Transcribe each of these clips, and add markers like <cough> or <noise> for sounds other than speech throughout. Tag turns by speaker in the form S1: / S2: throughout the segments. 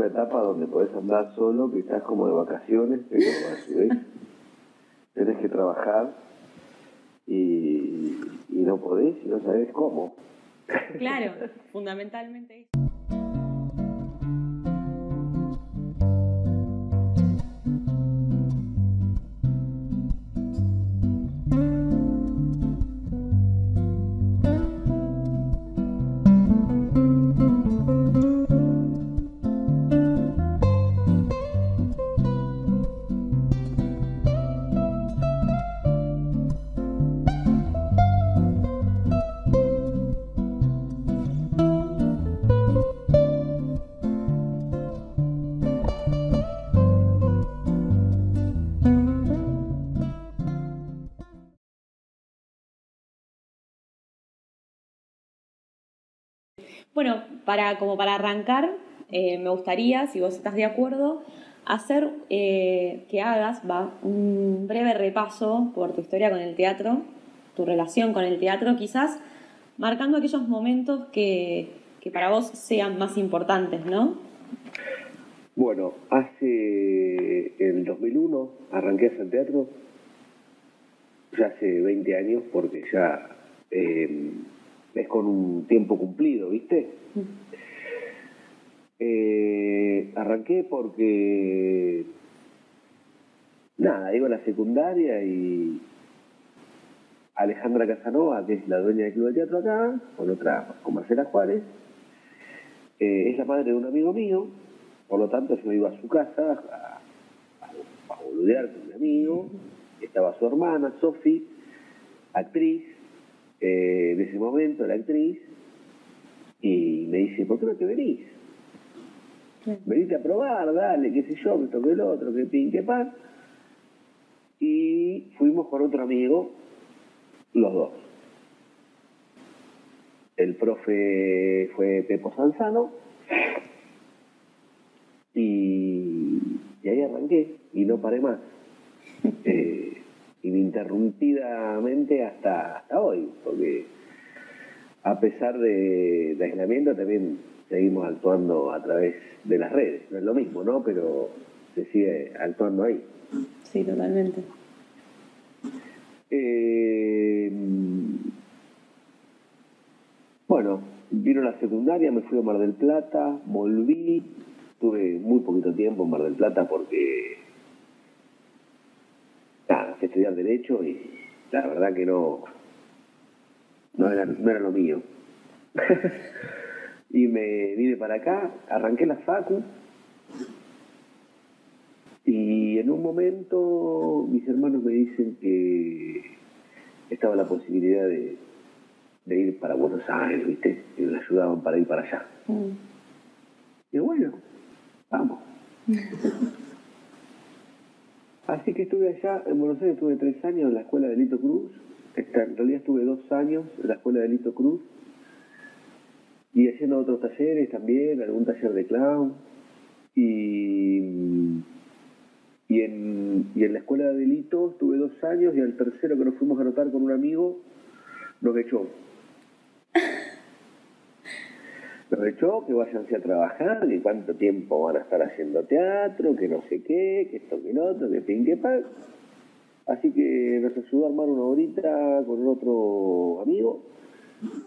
S1: una etapa donde podés andar solo, que estás como de vacaciones, pero a su vez tenés que trabajar y, y no podés y no sabés cómo.
S2: Claro, fundamentalmente. Bueno, para, como para arrancar, eh, me gustaría, si vos estás de acuerdo, hacer eh, que hagas va, un breve repaso por tu historia con el teatro, tu relación con el teatro, quizás marcando aquellos momentos que, que para vos sean más importantes, ¿no?
S1: Bueno, hace el 2001 arranqué a hacer teatro, ya hace 20 años, porque ya eh, es con un tiempo cumplido, ¿viste? Eh, arranqué porque, nada, iba a la secundaria y Alejandra Casanova, que es la dueña del Club de Teatro acá, con otra, con Marcela Juárez, eh, es la madre de un amigo mío, por lo tanto yo iba a su casa a, a, boludear con mi amigo, estaba su hermana, Sofi, actriz, eh, en ese momento, la actriz, y me dice, ¿por qué no te venís? Venite a probar, dale, qué sé yo, me toqué el otro, que pin, que pan. Y fuimos con otro amigo, los dos. El profe fue Pepo Sanzano y, y ahí arranqué y no paré más. <laughs> Eh, ininterrumpidamente hasta, hasta hoy, porque a pesar de, de, aislamiento también seguimos actuando a través de las redes. No es lo mismo, ¿no? Pero se sigue actuando ahí.
S2: Sí, totalmente.
S1: Eh, bueno, vino la secundaria, me fui a Mar del Plata, volví, tuve muy poquito tiempo en Mar del Plata porque estudiar Derecho y la verdad que no, no era, no era lo mío. <laughs> y me vine para acá, arranqué la facu y en un momento mis hermanos me dicen que estaba la posibilidad de, de ir para Buenos Aires, ¿viste? Y me ayudaban para ir para allá. Mm. Y bueno, vamos. <laughs> Así que estuve allá, en Buenos Aires estuve tres años en la escuela de Lito Cruz, en realidad estuve dos años en la escuela de Lito Cruz, y haciendo otros talleres también, algún taller de clown, y, y, en, y en la escuela de Lito estuve dos años, y al tercero que nos fuimos a anotar con un amigo, nos echó. Que váyanse a trabajar, que cuánto tiempo van a estar haciendo teatro, que no sé qué, que esto, que lo otro, que pin, que pan. Así que nos ayudó a armar una horita con otro amigo.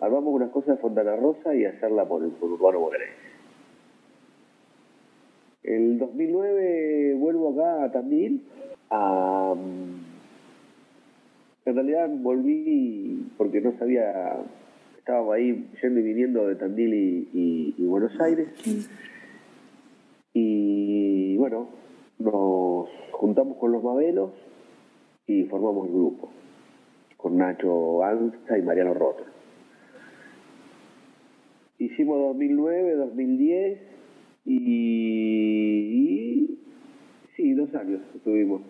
S1: Armamos unas cosas de Fontana Rosa y hacerla por, por Urbano Bonaerense. El 2009 vuelvo acá a Tandil. En realidad volví porque no sabía estábamos ahí yendo y viniendo de Tandil y, Buenos Aires. Y bueno, nos juntamos con los Mabelos y formamos el grupo, con Nacho Anza y Mariano Roto. Hicimos 2009, 2010 y, y sí, dos años estuvimos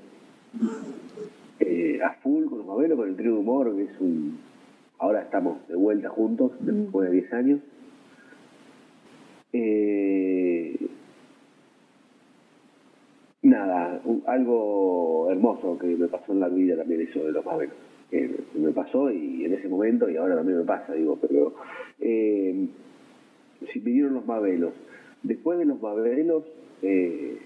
S1: eh, a full con los Mabelos, con el trío de humor, que es un Ahora estamos de vuelta juntos, después de 10 años. Eh, nada, algo hermoso que me pasó en la vida también eso de los Mabelos. Que me pasó y en ese momento y ahora también me pasa, digo, pero eh, si vinieron los Mabelos, después de los Mabelos, eh,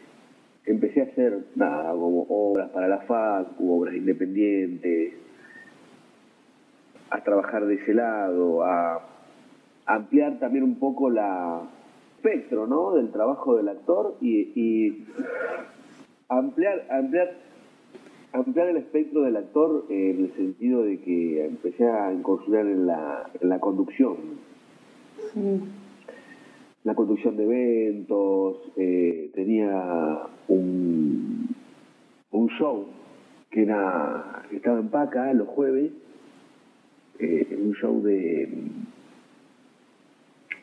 S1: empecé a hacer nada, como obras para la FACU, obras independientes, a trabajar de ese lado, a ampliar también un poco la espectro ¿no? del trabajo del actor y, ampliar, ampliar, ampliar el espectro del actor en el sentido de que empecé a incursionar en la, en la conducción. La conducción de eventos, eh, tenía un, un show que era estaba en Paca los jueves, eh, un show de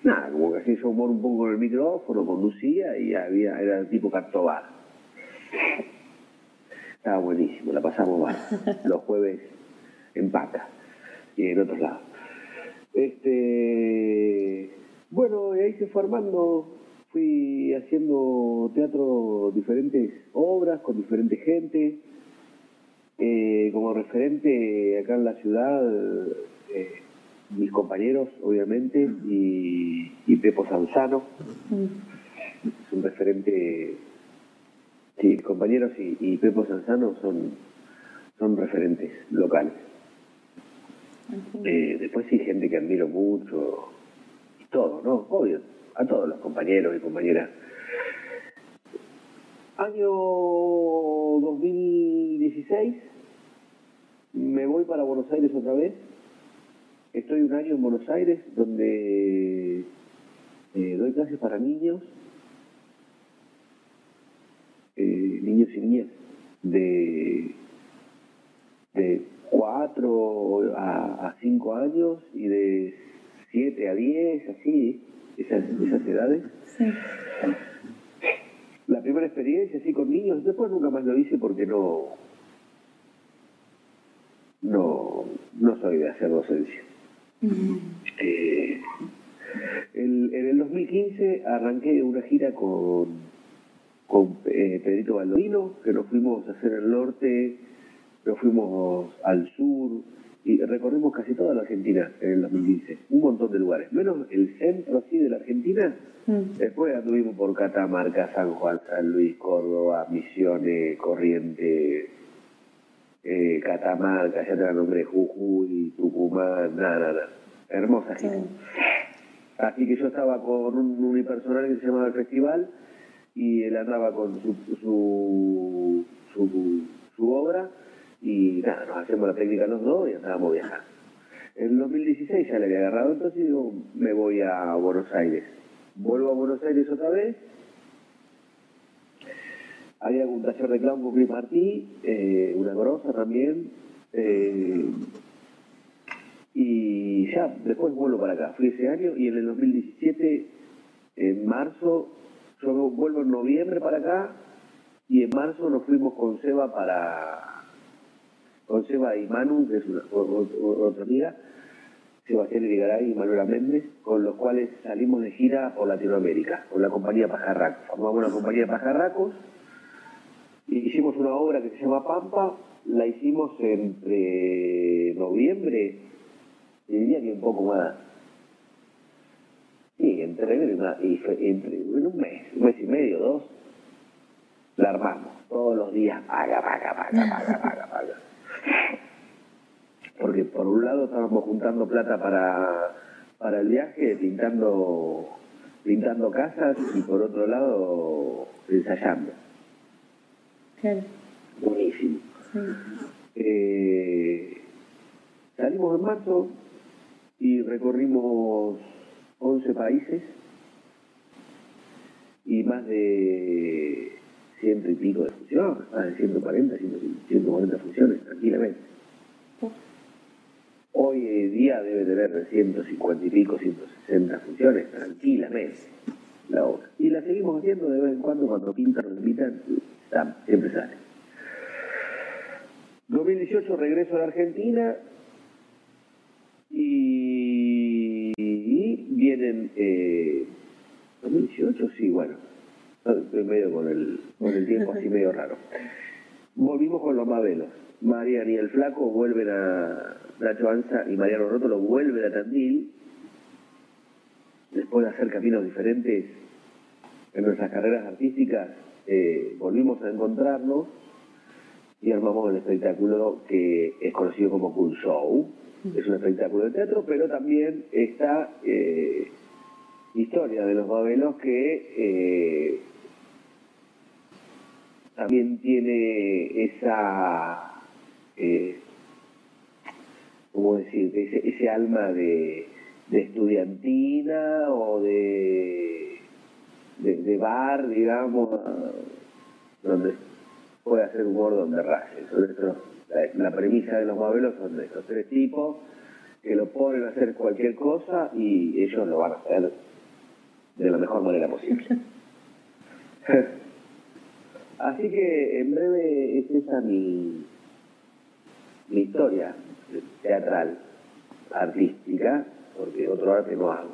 S1: nada, como que hacía yo humor un poco con el micrófono, conducía y había, era tipo cartobar. Estaba buenísimo, la pasamos mal. <laughs> Los jueves en Paca y en otros lados. Este, bueno, ahí se fue armando, fui haciendo teatro, diferentes obras con diferente gente. Eh, como referente acá en la ciudad, eh, mis compañeros, obviamente, y, y Pepo Sanzano. Es un referente. Sí, compañeros y, y Pepo Sanzano son, son referentes locales. Eh, después sí, gente que admiro mucho, y todo, ¿no? Obvio, a todos los compañeros y compañeras. Año 2016, me voy para Buenos Aires otra vez Estoy un año en Buenos Aires donde eh, doy clases para niños, eh, niños y niñas de, de 4 a, 5 años y de 7 a 10, así, esas, esas edades. La primera experiencia así con niños, después nunca más lo hice porque no, no, no soy de hacer docencia. Eh, en el 2015 arranqué una gira con, con eh, Pedrito Baldovino, que nos fuimos a hacer el norte, nos fuimos al sur y recorrimos casi toda la Argentina en el 2015, un montón de lugares, menos el centro así de la Argentina. Mm. Después anduvimos por Catamarca, San Juan, San Luis, Córdoba, Misiones, Corrientes, eh, Catamarca, ya te la nombré, Jujuy, Tucumán, nada, nada. Hermosa gira. Así que yo estaba con un unipersonal que se llamaba el festival y él andaba con su, su, su, obra y nada, nos hacemos la técnica los dos y andábamos viajando. En 2016 ya le había agarrado, entonces digo, me voy a Buenos Aires. Vuelvo a Buenos Aires otra vez había un taller de clown con Chris Martí, eh, una grosa también. Eh, y ya, después vuelvo para acá. Fui ese año y en el 2017, en marzo, yo vuelvo en noviembre para acá y en marzo nos fuimos con Seba para. Con Seba y Manu, que es una, otra amiga, Sebastián Irigaray y Manuela Méndez, con los cuales salimos de gira por Latinoamérica, con la compañía Pajarracos. Formamos una compañía de pajarracos hicimos una obra que se llama Pampa, la hicimos entre noviembre, y diría que un poco más. Sí, entre, entre, un mes, un mes y medio, dos, la armamos. Todos los días, paga, paga, paga, paga, paga, paga. <laughs> Porque por un lado estábamos juntando plata para, para el viaje, pintando, pintando casas, y por otro lado ensayando. Buenísimo. Eh, salimos en marzo y recorrimos 11 países y más de ciento y pico de funciones, más de 140, 140 funciones, tranquilamente. Hoy día debe tener 150 y pico, 160 funciones, tranquilamente, la obra. Y la seguimos haciendo de vez en cuando cuando pintan, nos invitan siempre sale. 2018 regreso a la Argentina y, vienen... Eh, 2018, sí, bueno. Estoy medio con el, con el tiempo así medio raro. Volvimos con los Mabelos. Marian y el Flaco vuelven a Nacho Anza y Mariano Rótolo vuelven a Tandil. Después de hacer caminos diferentes, en nuestras carreras artísticas eh, volvimos a encontrarnos y armamos el espectáculo que es conocido como Cool Show. Es un espectáculo de teatro, pero también esta eh, historia de los babelos que eh, también tiene esa, eh, ¿cómo decir? Ese, ese alma de, de estudiantina o de, de, de bar, digamos, donde puede hacer humor donde raye. La, la premisa de los babelos son de estos tres tipos que lo ponen a hacer cualquier cosa y ellos lo van a hacer de la mejor manera posible. <laughs> Así que en breve es esa mi, mi historia teatral, artística, porque otro arte no hago.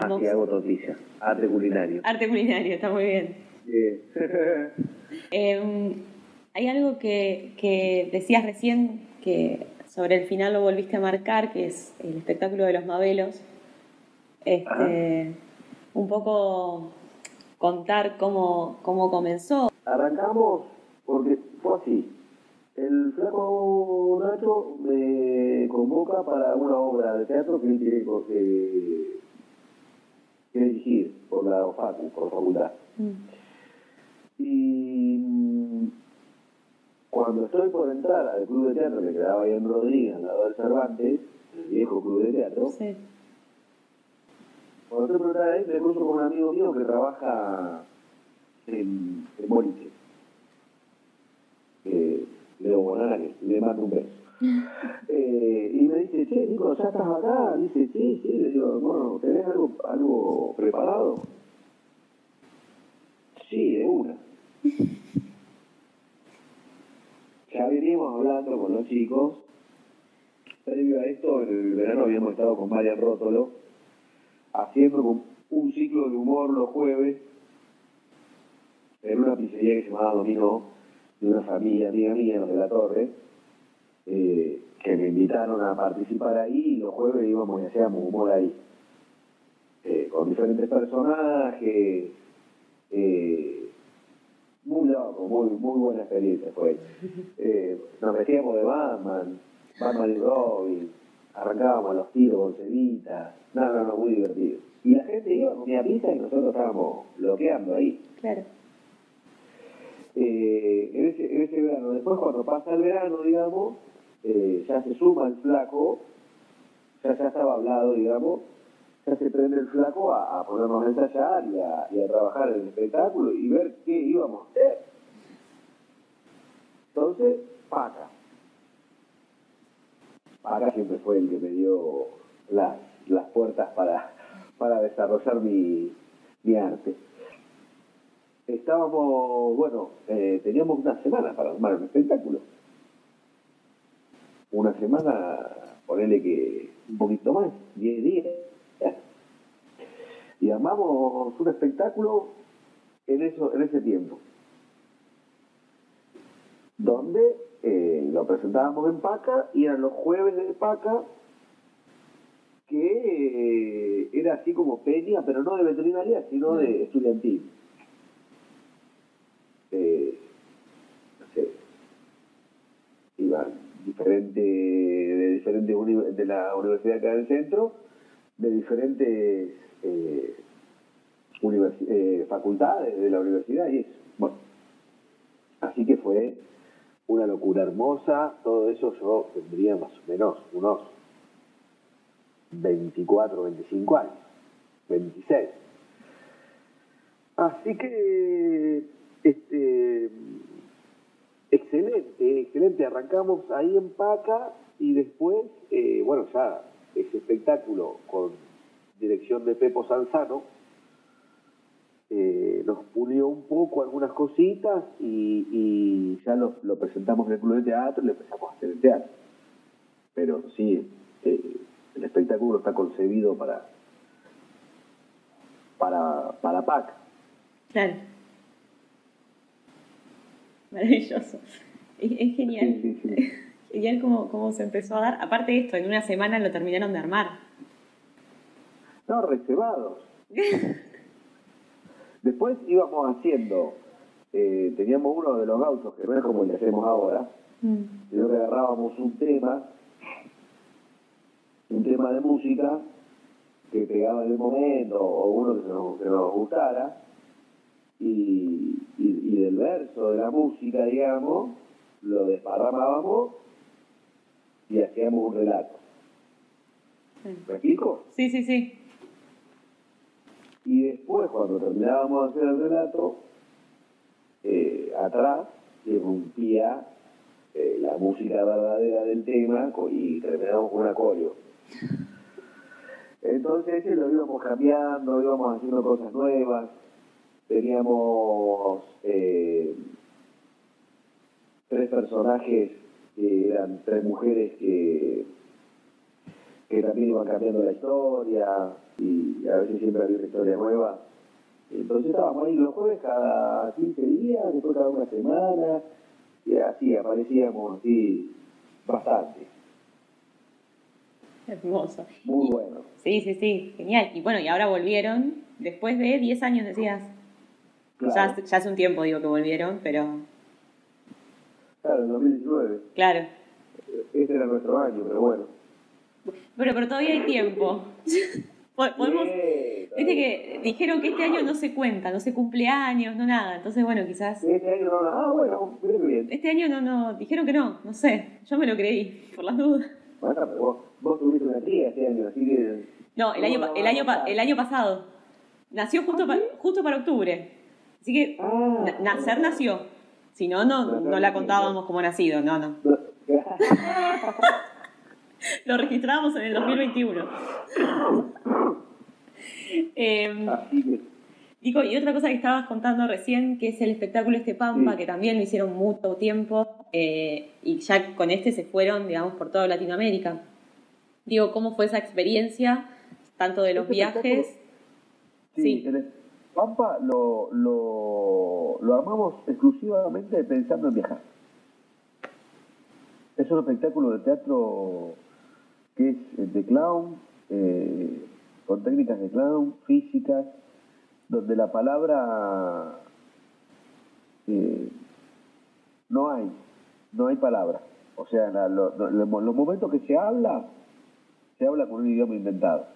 S1: Así hago tortillas, arte culinario.
S2: Arte culinario, está muy bien. <laughs> Eh, hay algo que, que decías recién que sobre el final lo volviste a marcar, que es el espectáculo de los Mabelos. Este, un poco contar cómo, cómo comenzó.
S1: Arrancamos porque fue así. El flaco Nacho me convoca para una obra de teatro que él co- eh, quiere dirigir por la FACU, por la facultad. Y mm, cuando estoy por entrar al club de teatro que quedaba ahí en Rodríguez, al lado del Cervantes, el viejo club de teatro,
S2: Sí.
S1: cuando estoy por entrar ahí me cruzo con un amigo mío que trabaja en, en Boliche. Eh, Leo que le mando un beso. <laughs> Eh, y me dice, che, Nico, ¿ya estás acá? Dice, sí, sí. Le digo, bueno, ¿tenés algo, algo preparado? Sí, de una. <laughs> Ya veníamos hablando con los chicos. Previo a esto, en el verano habíamos estado con Marian Rótolo, haciendo un- un ciclo de humor los jueves en una pizzería que se llamaba Dominó, de una familia amiga mía, los de la Torre, eh, que me invitaron a participar ahí y los jueves íbamos y hacíamos humor ahí. Eh, con diferentes personajes, eh, muy loco, muy, muy buena experiencia fue. Nos vestíamos de Batman, Batman y Robin, arrancábamos los tiros con cevitas, no, no, no, muy divertido. Y la gente iba, comía pizza y nosotros estábamos bloqueando ahí.
S2: Claro.
S1: Eh, en, ese, verano, después cuando pasa el verano, digamos, eh, ya se suma el flaco, ya, ya estaba hablado, digamos, ya se prende el flaco a, ponernos a ensayar y a, trabajar el espectáculo y ver qué íbamos a hacer. Entonces, Paca. Paca siempre fue el que me dio las, las puertas para, para desarrollar mi, mi arte. Estábamos, bueno, eh, teníamos una semana para armar un espectáculo. Una semana, ponele que un poquito más, 10 días. Y armamos un espectáculo en, eso, en ese tiempo. Donde eh, lo presentábamos en Paca y eran los jueves de Paca que eh, era así como peña, pero no de veterinaria, sino de estudiantil. Eh, no sé, iban diferente, de diferentes de la universidad acá del centro, de diferentes eh, eh, facultades de la universidad y eso. Bueno, así que fue una locura hermosa, todo eso yo tendría más o menos unos 24, 25 años, 26. Así que, este, excelente, excelente. Arrancamos ahí en Paca y después, eh, bueno, ya ese espectáculo con dirección de Pepo Sanzano eh, nos pulió un poco algunas cositas y, ya lo, lo presentamos en el club de teatro y le empezamos a hacer el teatro. Pero sí, eh, el espectáculo está concebido para para, para Paca.
S2: Claro. Maravilloso. Es, es genial.
S1: Sí, sí, sí. <laughs>
S2: Genial cómo, cómo se empezó a dar. Aparte de esto, en una semana lo terminaron de armar.
S1: No, reservados. Después íbamos haciendo, eh, teníamos uno de los gauchos que no es como el que hacemos ahora,
S2: Mm.
S1: sino que agarrábamos un tema, un tema de música que pegaba en el momento o uno que nos, que nos gustara y, y- y del verso de la música, digamos, lo desparramábamos y hacíamos un relato.
S2: Sí.
S1: ¿Me explico?
S2: Sí, sí, sí.
S1: Y después, cuando terminábamos de hacer el relato, eh, atrás irrumpía eh, la música verdadera del tema y terminamos con un acorio. <laughs> Entonces ese lo íbamos cambiando, íbamos haciendo cosas nuevas. Teníamos eh, tres personajes que eran tres mujeres que, que también iban cambiando la historia y a veces siempre había una historia nueva. Entonces estábamos ahí los jueves cada 15 días, después cada una semana, y así aparecíamos así bastante.
S2: Hermoso.
S1: Muy
S2: Y-
S1: bueno.
S2: Sí, sí, sí, genial. Y bueno, y ahora volvieron, después de 10 años decías.
S1: Claro,
S2: Ya, ya hace un tiempo digo que volvieron, pero
S1: claro, en 2019.
S2: claro.
S1: Este era nuestro año, pero bueno.
S2: Pero, pero todavía hay tiempo. <laughs> Po- Podemos,
S1: Bien,
S2: viste que dijeron que este año no se cuenta, no se cumple años, no nada. Entonces, bueno, quizás.
S1: Este año no, ah, bueno, bien.
S2: Este año no, no, dijeron que no, no sé. Yo me lo creí, por las dudas.
S1: Bueno, pero vos, vos tuviste una tía este año, así que...
S2: No, el año, el año, el año pasado. Nació justo, pa- justo para octubre. Así que
S1: Ah,
S2: na- nacer nació. Si no, no, no la contábamos como nacido, no, no. Lo registrábamos en el 2021. <coughs> Eh,
S1: Así que,
S2: Digo, y otra cosa que estabas contando recién, que es el espectáculo este Pampa,
S1: Sí.
S2: que también lo hicieron mucho tiempo, eh, y ya con este se fueron, digamos, por toda Latinoamérica. Digo, ¿cómo fue esa experiencia, tanto de los
S1: Este
S2: viajes?
S1: sí,
S2: Sí.
S1: en el Pampa lo, lo, lo armamos exclusivamente pensando en viajar. Es un espectáculo de teatro que es eh, de clown, eh, con técnicas de clown, físicas, donde la palabra eh, no hay, no hay palabra. O sea, la- lo- lo- lo- los momentos que se habla, se habla con un idioma inventado.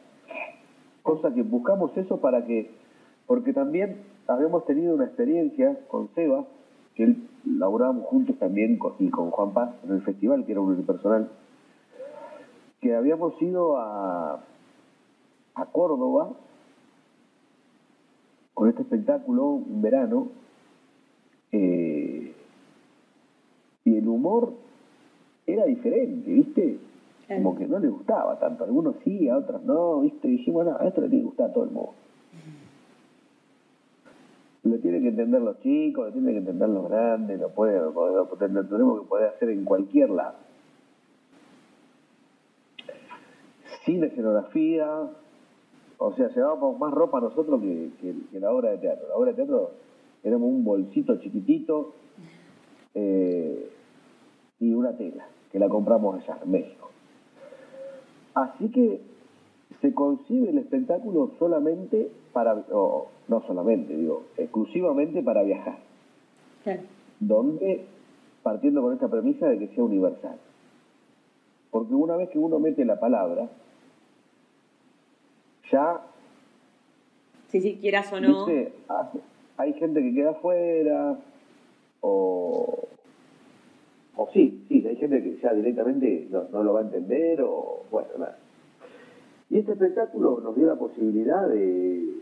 S1: Cosa que buscamos eso para que, porque también habíamos tenido una experiencia con Seba, que él laburábamos juntos también con- y con Juan Paz en el festival, que era un unipersonal, que habíamos ido a, a Córdoba con este espectáculo un verano eh, y el humor era diferente, ¿viste? Como que no le gustaba tanto, a algunos sí, a otros no, ¿viste? Y dijimos, no, a esto le tiene que gustar a todo el mundo. Lo tienen que entender los chicos, lo tienen que entender los grandes, lo, puede, lo, puede- lo tenemos que poder hacer en cualquier lado. Sin escenografía, o sea, llevábamos más ropa nosotros que, que- que la obra de teatro. La obra de teatro éramos un bolsito chiquitito eh, y una tela, que la compramos allá en México. Así que se concibe el espectáculo solamente para, o no solamente, digo, exclusivamente para viajar,
S2: Claro.
S1: donde partiendo con esta premisa de que sea universal. Porque una vez que uno mete la palabra, ya
S2: Si sí, quieras o no.
S1: Hace- Hay gente que queda afuera, o, o sí, sí, hay gente que ya directamente no, no lo va a entender, o bueno, nada. Y este espectáculo nos dio la posibilidad de,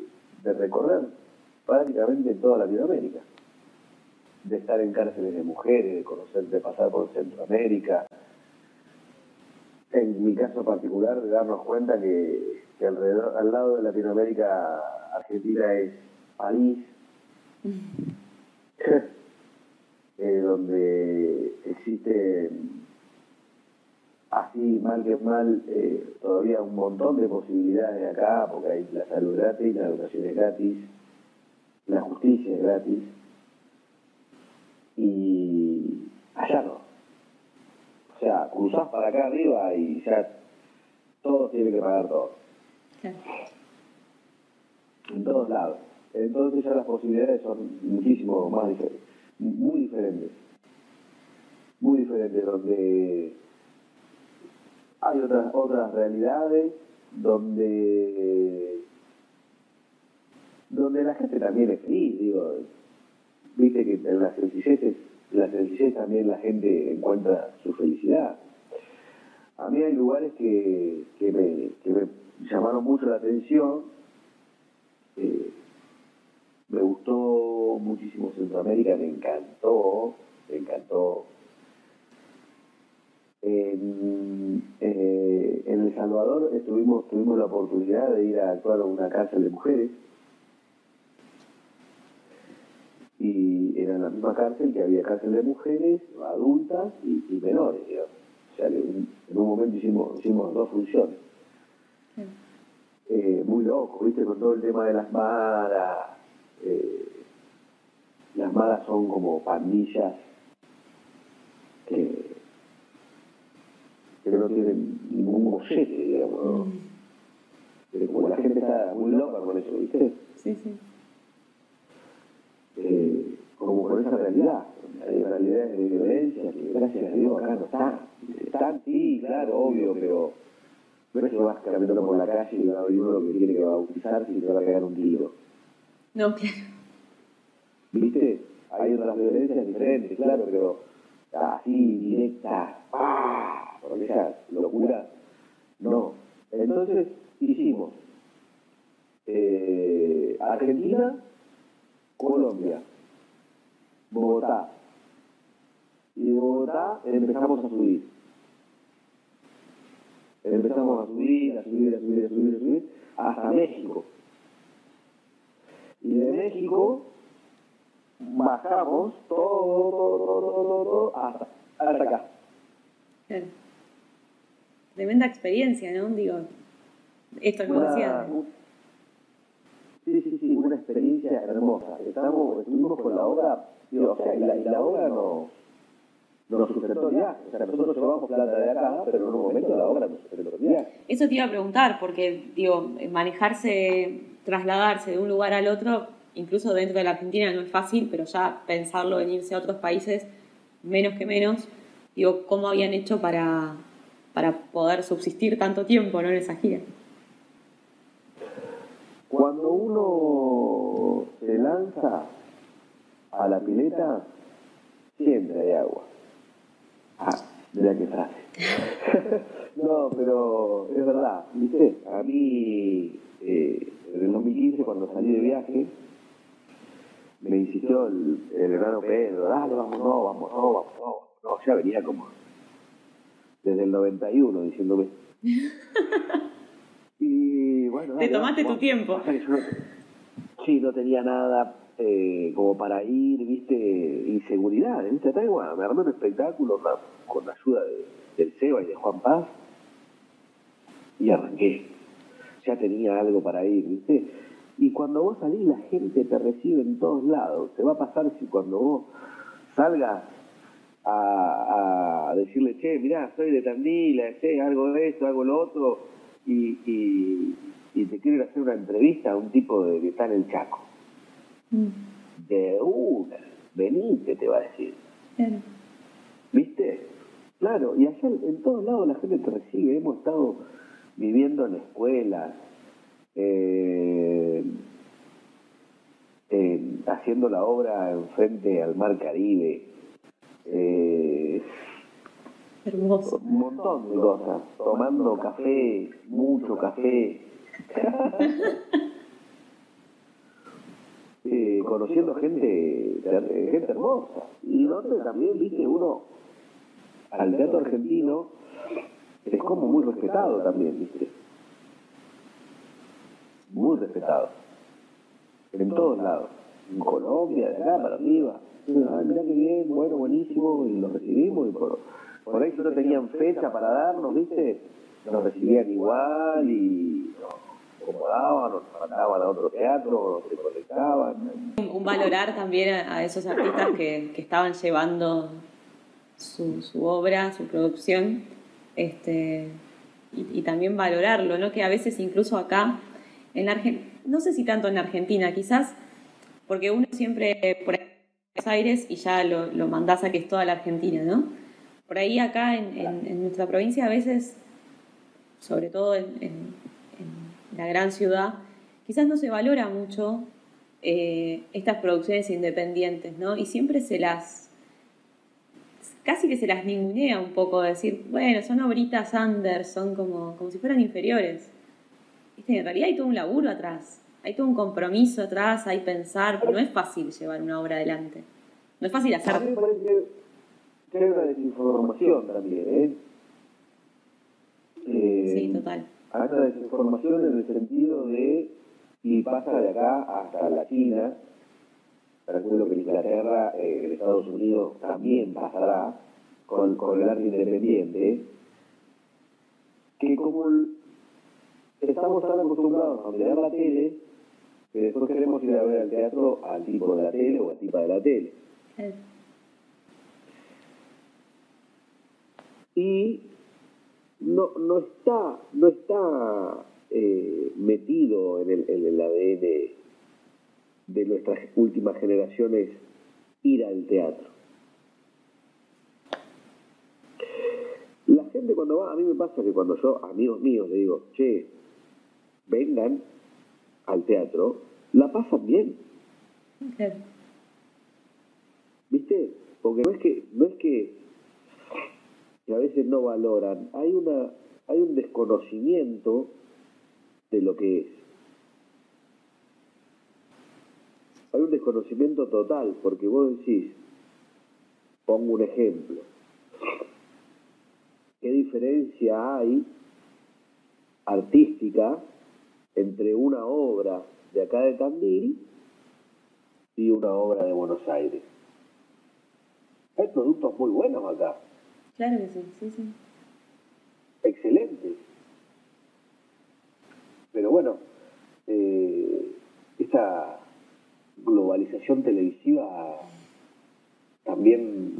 S1: de recorrer prácticamente toda Latinoamérica, de estar en cárceles de mujeres, de conocer, de pasar por Centroamérica. En mi caso particular, de darnos cuenta que, que alrededor, al lado de Latinoamérica, Argentina es París, <laughs> eh, donde existe así mal que mal eh, todavía un montón de posibilidades acá, porque hay la salud gratis, la educación es gratis, la justicia es gratis, y allá no. O sea, cruzás para acá arriba y ya todos tienen que pagar todo, en todos lados. Entonces ya las posibilidades son muchísimo más diferentes, muy diferentes. Muy diferentes, donde hay otras, otras realidades, donde donde la gente también es feliz, digo, viste que en la sencillez, la sencillez también la gente encuentra su felicidad. A mí hay lugares que, que me llamaron mucho la atención. Eh, me gustó muchísimo Centroamérica, me encantó, me encantó. En, eh, en El Salvador tuvimos la oportunidad de ir a actuar en una cárcel de mujeres. Y era la misma cárcel que había cárcel de mujeres, adultas y, menores, en, un momento hicimos, hicimos dos funciones. Eh, muy loco, ¿viste? Con todo el tema de las maras. Eh, las maras son como pandillas que, que no tienen ningún bollete, digamos. ¿no? Pero como la gente está muy loca con eso, ¿viste?
S2: Sí, sí.
S1: Eh, como con esa realidad. Hay realidades de violencia que gracias a Dios acá no están. Están, sí, claro, obvio, pero no es que vas caminando por la calle y va a abrir uno que tiene que bautizarse y te va a pegar un tiro.
S2: No, claro.
S1: ¿Viste? Hay otras violencias diferentes, claro, pero así, directa, ¡pah! Con esa locura, no. Entonces, hicimos eh, Argentina, Colombia, Bogotá. Y de Bogotá empezamos a subir. Empezamos a subir, a subir, a subir, a subir, a subir, hasta México. Y de México bajamos todo, todo, todo, todo, todo, hasta, hasta acá.
S2: Claro. Tremenda experiencia, ¿no? Digo, esto lo
S1: Una-
S2: decía.
S1: Sí, sí, sí, una experiencia hermosa. Estamos, estuvimos con la obra, digo, o sea, y la, y la obra nos, nos sustentó el viaje. O sea, nosotros llevamos plata de acá, pero en un momento la obra nos sustentó el viaje.
S2: Eso te iba a preguntar, porque, digo, manejarse, trasladarse de un lugar al otro, incluso dentro de la Argentina no es fácil, pero ya pensarlo en irse a otros países, menos que menos. Digo, ¿cómo habían hecho para, para poder subsistir tanto tiempo ¿no? en esa gira?
S1: Cuando uno se lanza a la pileta, siempre hay agua. Ah, mira qué frase. <laughs> no, pero es verdad, ¿viste? A mí, eh, en el 2015, cuando salí de viaje, me insistió el, hermano Pedro, dale, vamos, no, vamos, no, vamos, no. No, ya venía como desde el 91 diciéndome. <laughs> y bueno,
S2: Te tomaste
S1: vamos,
S2: tu tiempo.
S1: Sí, no tenía nada eh, como para ir, viste, inseguridad, viste, que, bueno, me armé un espectáculo con la ayuda de, del Seba y de Juan Paz y arranqué. Ya tenía algo para ir, viste. Y cuando vos salís, la gente te recibe en todos lados. Te va a pasar si cuando vos salgas a, a decirle, che, mirá, soy de Tandil, che, algo de esto, algo lo otro, y, y, y te quieren hacer una entrevista a un tipo de, que está en el Chaco. De una, venite, te va a decir.
S2: Claro.
S1: ¿Viste? Claro, y allá en, todos lados la gente te recibe. Hemos estado viviendo en escuelas, eh, en- haciendo la obra enfrente al Mar Caribe. Eh,
S2: Hermoso.
S1: un montón de cosas, tomando café, mucho café, <laughs> Eh, conociendo gente, gente hermosa. Y donde también, viste, uno, al teatro argentino, es como muy respetado también, viste. Muy respetado. En todos lados. En Colombia, de acá para arriba. Ay, mirá qué bien, bueno, buenísimo, y los recibimos, y por, por ahí no tenían fecha para darnos, viste, nos recibían igual y nos acomodaban, nos mandaban a otro teatro, nos se conectaban.
S2: Un valorar también a, esos artistas que, que estaban llevando su, obra, su producción, este, y, y también valorarlo, ¿no? Que a veces incluso acá, en la Argen- no sé si tanto en Argentina, quizás porque uno siempre por ahí, Buenos Aires y ya lo, lo mandás a que es toda la Argentina, ¿no? Por ahí acá en, en- en nuestra provincia a veces, sobre todo en, en- la gran ciudad, quizás no se valora mucho eh, estas producciones independientes, ¿no? Y siempre se las, casi que se las ningunea un poco, decir, bueno, son obritas under, son como, como si fueran inferiores. ¿Viste? En realidad hay todo un laburo atrás, hay todo un compromiso atrás, hay pensar, no es fácil llevar una obra adelante. No es fácil
S1: A mí me parece que- que hay una desinformación también, ¿eh? Eh,
S2: Sí, total.
S1: Hay una desinformación en el sentido de, y pasa de acá hasta la China, calculo que en Inglaterra, eh, en Estados Unidos también pasará con, con el arte independiente, que como el- estamos tan acostumbrados a mirar la tele, que después queremos ir a ver al teatro al tipo de la tele o al tipo de la tele. Y no, no está, no está eh, metido en el, en el ADN de nuestras últimas generaciones ir al teatro. La gente cuando va, a mí me pasa que cuando yo, amigos míos, le digo, che, vengan al teatro, la pasan bien.
S2: claro.
S1: ¿Viste? Porque no es que, no es que, que a veces no valoran, hay una, hay un desconocimiento de lo que es. Hay un desconocimiento total, porque vos decís, pongo un ejemplo, ¿qué diferencia hay artística entre una obra de acá de Tandil y una obra de Buenos Aires? Hay productos muy buenos acá,
S2: Claro que sí, sí, sí.
S1: excelentes. Pero bueno, eh, esta globalización televisiva también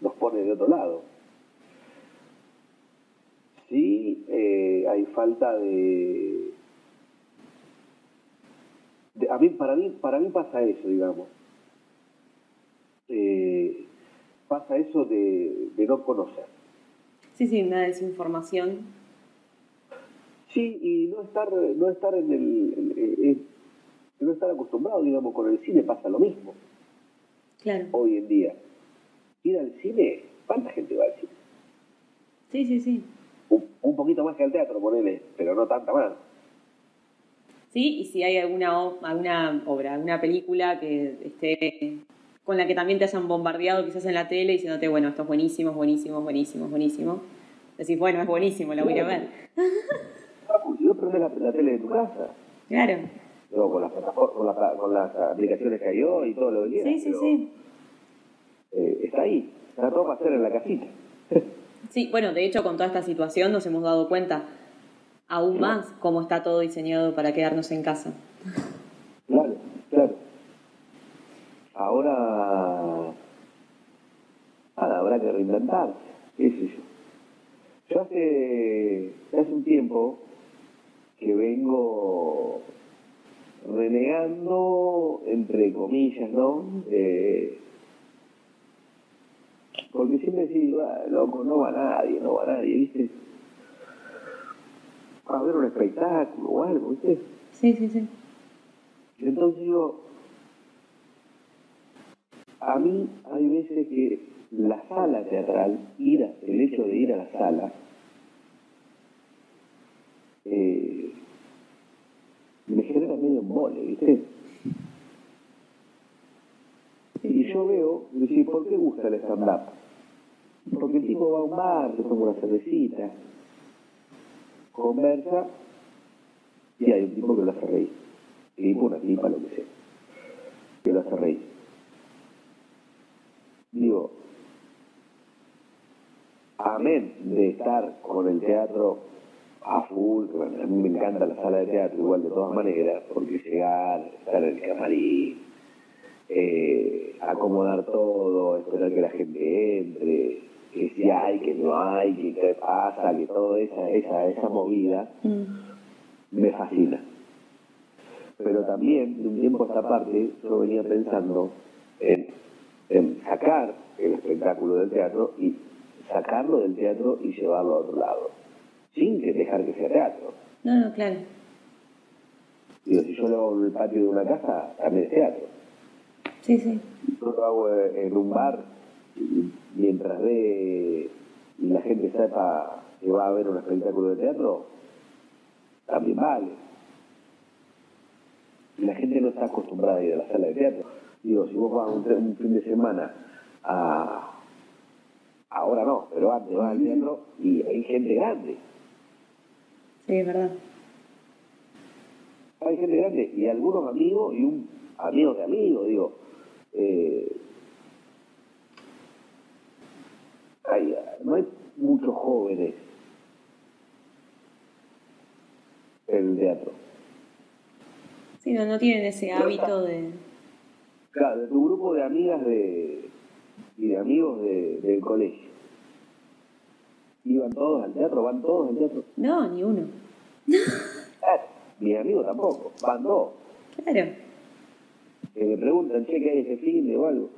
S1: nos pone de otro lado. Sí, eh, hay falta de, de- a mí para mí para mí pasa eso, digamos. Eh, pasa eso de, de no conocer.
S2: Sí, sí, una desinformación.
S1: Sí, y no estar, no estar en el, en- en- no estar acostumbrado, digamos, con el cine pasa lo mismo
S2: Claro.
S1: hoy en día. Ir al cine, ¿cuánta gente va al cine?
S2: Sí, sí, sí.
S1: Un, un poquito más que al teatro, ponele, pero no tanta más.
S2: Sí, y si hay alguna, alguna obra, alguna película que esté con la que también te hayan bombardeado quizás en la tele diciéndote, bueno, esto es buenísimo, buenísimo, buenísimo, buenísimo. Decís, bueno, es buenísimo, la voy a ir a ver.
S1: No prendes la, la tele de tu casa,
S2: Claro.
S1: Digo, con, las plataformas- con, las, con las aplicaciones que hay hoy y todo lo que quieras,
S2: Sí, sí,
S1: pero,
S2: sí.
S1: eh, está ahí, está todo para hacer en la casita.
S2: Sí, bueno, de hecho con toda esta situación nos hemos dado cuenta aún más cómo está todo diseñado para quedarnos en casa.
S1: Claro, claro. Ahora, nada, habrá que reinventarse, qué sé yo. Yo hace, hace un tiempo que vengo renegando, entre comillas, ¿no? Eh, porque siempre decís, "Ah, loco, no va nadie, no va nadie, ¿viste? A ver un espectáculo o algo, ¿viste?
S2: Sí, sí, sí.
S1: Entonces digo, a mí hay veces que la sala teatral, ir a- el hecho de ir a la sala, eh, me genera medio mole, ¿viste? Y yo veo, decir, ¿por qué gusta el stand-up? Porque el tipo va a un bar, se toma una cervecita, conversa, y hay un tipo que lo hace reír. Tipo, una tipa, lo que sea. Que lo hace reír. Digo, amén de estar con el teatro a full, bueno, a mí me encanta la sala de teatro igual de todas maneras, porque llegar, estar en el camarín, eh, acomodar todo, esperar que la gente entre, que si hay, que no hay, que qué pasa, que toda esa, esa, esa movida
S2: Mm.
S1: me fascina. Pero también, de un tiempo a esta parte, yo venía pensando en, en sacar el espectáculo del teatro y sacarlo del teatro y llevarlo a otro lado, sin que dejar que sea teatro.
S2: No, no, claro.
S1: Digo, si yo lo hago en el patio de una casa, también es teatro.
S2: Sí, sí.
S1: Yo lo hago en un bar, mientras ve y la gente sepa que va a haber un espectáculo de teatro, también vale. Y la gente no está acostumbrada a ir a la sala de teatro. Digo, si vos vas un, un fin de semana a... Ahora no, pero antes vas al teatro y hay gente grande.
S2: Sí, es verdad.
S1: Hay gente grande y algunos amigos y un amigo de amigos, digo. Eh, hay, no hay muchos jóvenes en el teatro.
S2: Sí, no, no tienen ese hábito de...
S1: Claro, de tu grupo de amigas de, y de amigos de, del colegio. ¿Iban todos al teatro? ¿Van todos al teatro?
S2: No, ni uno.
S1: Ah, mis amigos tampoco, van dos.
S2: Claro.
S1: Que me preguntan, che, ¿qué hay ese de o algo?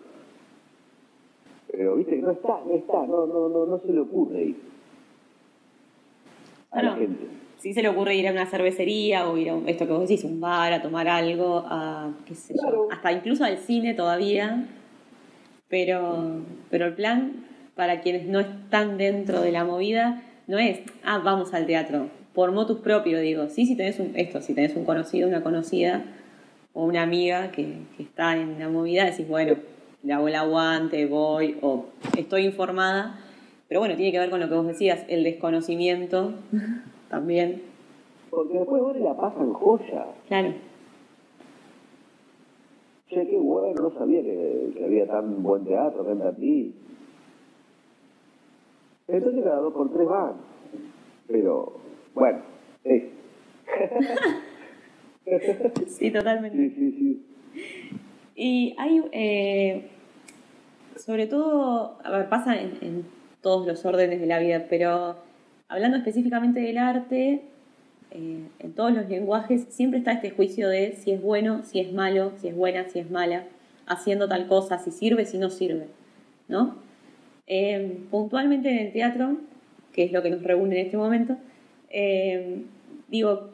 S1: Pero viste que no está, no está, no, no, no, no se le ocurre ir. A la
S2: No.
S1: gente.
S2: Sí se le ocurre ir a una cervecería o ir a un- esto que vos decís, un bar, a tomar algo, a qué sé yo, hasta incluso al cine todavía. Pero, pero el plan para quienes no están dentro de la movida no es, ah, vamos al teatro, por motus propio, digo. Sí, si tenés un, esto, si tenés un conocido, una conocida o una amiga que, que está en la movida, decís, bueno, le hago el aguante, voy, o estoy informada. Pero bueno, tiene que ver con lo que vos decías, el desconocimiento <laughs> también.
S1: Porque después vos la pasan joya.
S2: Claro.
S1: Che, qué bueno, no sabía que, que había tan buen teatro en Tandil. Entonces cada dos por tres van. Pero, bueno, es. <laughs>
S2: Sí, totalmente.
S1: Sí, sí, sí.
S2: Y hay, eh, sobre todo, pasa en, todos los órdenes de la vida, pero hablando específicamente del arte, eh, en todos los lenguajes siempre está este juicio de si es bueno, si es malo, si es buena, si es mala, haciendo tal cosa, si sirve, si no sirve, ¿no? Eh, puntualmente en el teatro, que es lo que nos reúne en este momento, digo,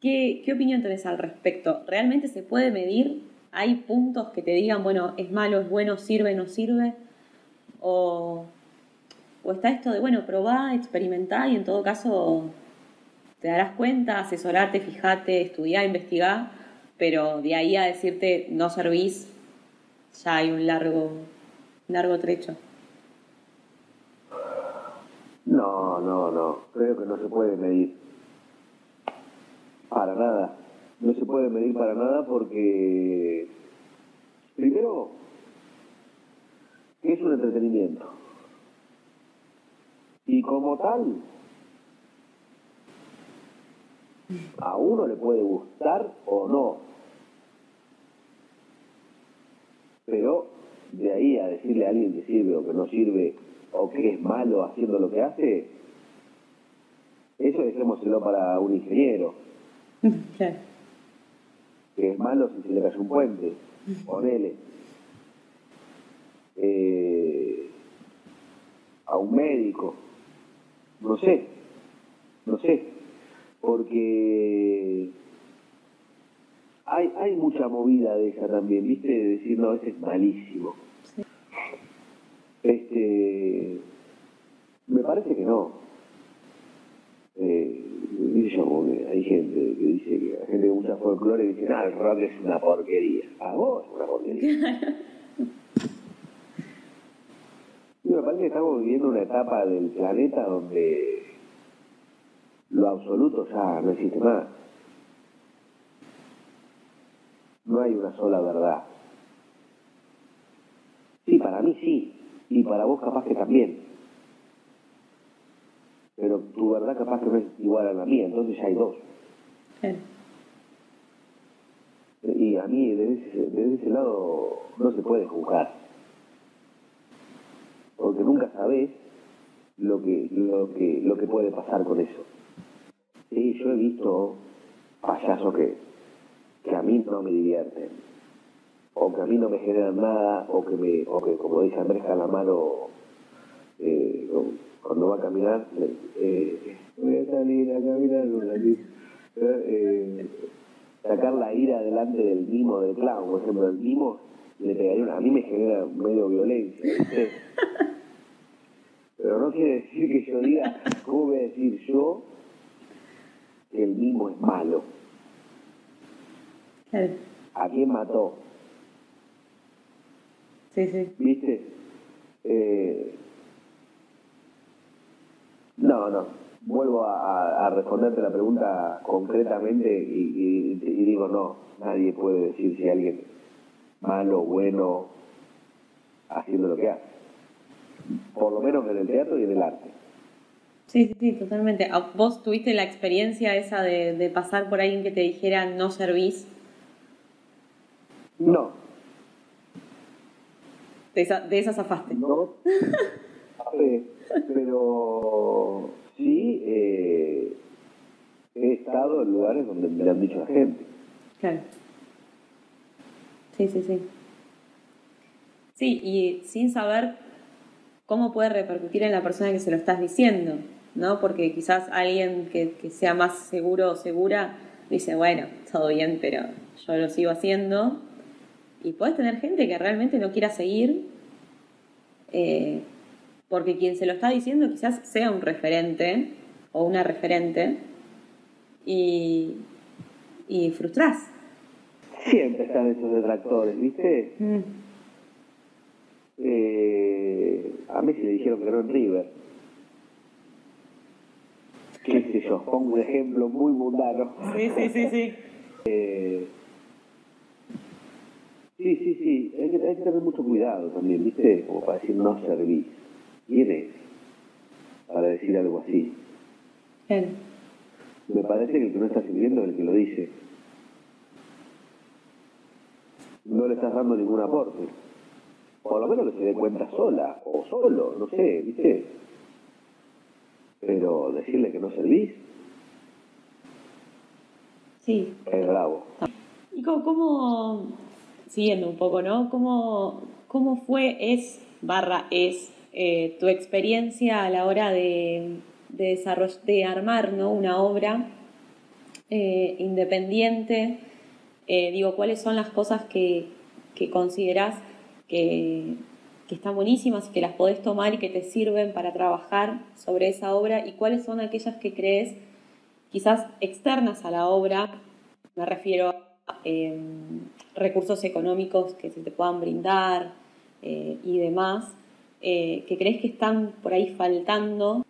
S2: ¿Qué, ¿Qué opinión tenés al respecto? ¿Realmente se puede medir? ¿Hay puntos que te digan, bueno, es malo, es bueno, sirve, no sirve? ¿O, está esto de, bueno, probá, experimentá y en todo caso te darás cuenta, asesorate, fijate, estudiá, investigá, pero de ahí a decirte no servís, ya hay un largo, largo trecho.
S1: No, no, no. Creo que no se puede medir. Para nada. No se puede medir para nada porque, primero, es un entretenimiento. Y como tal, a uno le puede gustar o no. Pero de ahí a decirle a alguien que sirve o que no sirve o que es malo haciendo lo que hace, eso dejémoselo para un ingeniero. <laughs> que es malo si se le cae un puente, ponele. Eh, a un médico, no sé, no sé, porque hay, hay mucha movida de esa también, ¿viste? De decir, no, ese es malísimo.
S2: Sí.
S1: Este, me parece que no. Hay gente que dice que la gente que usa folclore dice, no, el rock es una porquería. A vos es una porquería. Y me parece que estamos viviendo una etapa del planeta donde lo absoluto ya no existe más. No hay una sola verdad. Sí, para mí sí, y para vos capaz que también. Pero tu verdad capaz que no es igual a la mía, entonces ya hay dos.
S2: Claro.
S1: Y a mí desde ese, desde ese lado no se puede juzgar. Porque nunca sabes lo que, lo que, lo que puede pasar con eso. Sí, yo he visto payasos que que a mí no me divierten, o que a mí no me generan nada, o que, me, o que como dice Andrés Calamaro, eh, cuando va a caminar, eh, voy a salir a caminar eh, sacar la ira delante del mimo del clown, por ejemplo, el mimo le pegaría una, a mí me genera medio violencia, <laughs> Pero no quiere decir que yo diga, ¿cómo voy a decir yo que el mimo es malo? ¿A quién mató?
S2: Sí, sí.
S1: ¿Viste? Eh, no, no. Vuelvo a, responderte la pregunta concretamente y, digo no, nadie puede decir si alguien malo, bueno, haciendo lo que hace por lo menos en el teatro y en el arte.
S2: Sí, sí, sí, totalmente. ¿Vos tuviste la experiencia esa de, pasar por alguien que te dijera no servís?
S1: No.
S2: De esa, de esa zafaste.
S1: No, <laughs> pero sí eh, he estado en lugares donde me lo han dicho la gente.
S2: Claro. Sí, sí, sí. Sí, y sin saber cómo puede repercutir en la persona que se lo estás diciendo, ¿no? Porque quizás alguien que, sea más seguro o segura dice, bueno, todo bien, pero yo lo sigo haciendo. Y puedes tener gente que realmente no quiera seguir, eh, porque quien se lo está diciendo quizás sea un referente o una referente, y, y frustrás.
S1: Siempre están esos detractores, ¿viste? Mm. Eh, a Messi le dijeron que no en River. ¿Qué sé yo? Pongo un ejemplo muy mundano.
S2: Sí, sí, sí, sí.
S1: Eh, sí, sí, sí. Hay que, tener mucho cuidado también, ¿viste? Como para decir no servís. ¿Quién es? Para decir algo así. Me parece que el que no está sirviendo es el que lo dice. No le estás dando ningún aporte por lo menos que se dé cuenta sola o solo, no sé, ¿viste? Pero decirle que no servís.
S2: Sí.
S1: Es bravo.
S2: ¿Y cómo, siguiendo un poco, ¿no? ¿Cómo, cómo fue, es, barra es, eh, tu experiencia a la hora de, de, de armar ¿no? una obra eh, independiente? Eh, digo, ¿cuáles son las cosas que, que considerás que, están buenísimas y que las podés tomar y que te sirven para trabajar sobre esa obra y cuáles son aquellas que crees quizás externas a la obra, me refiero a em, recursos económicos que se te puedan brindar y demás, eh, que crees que están por ahí faltando.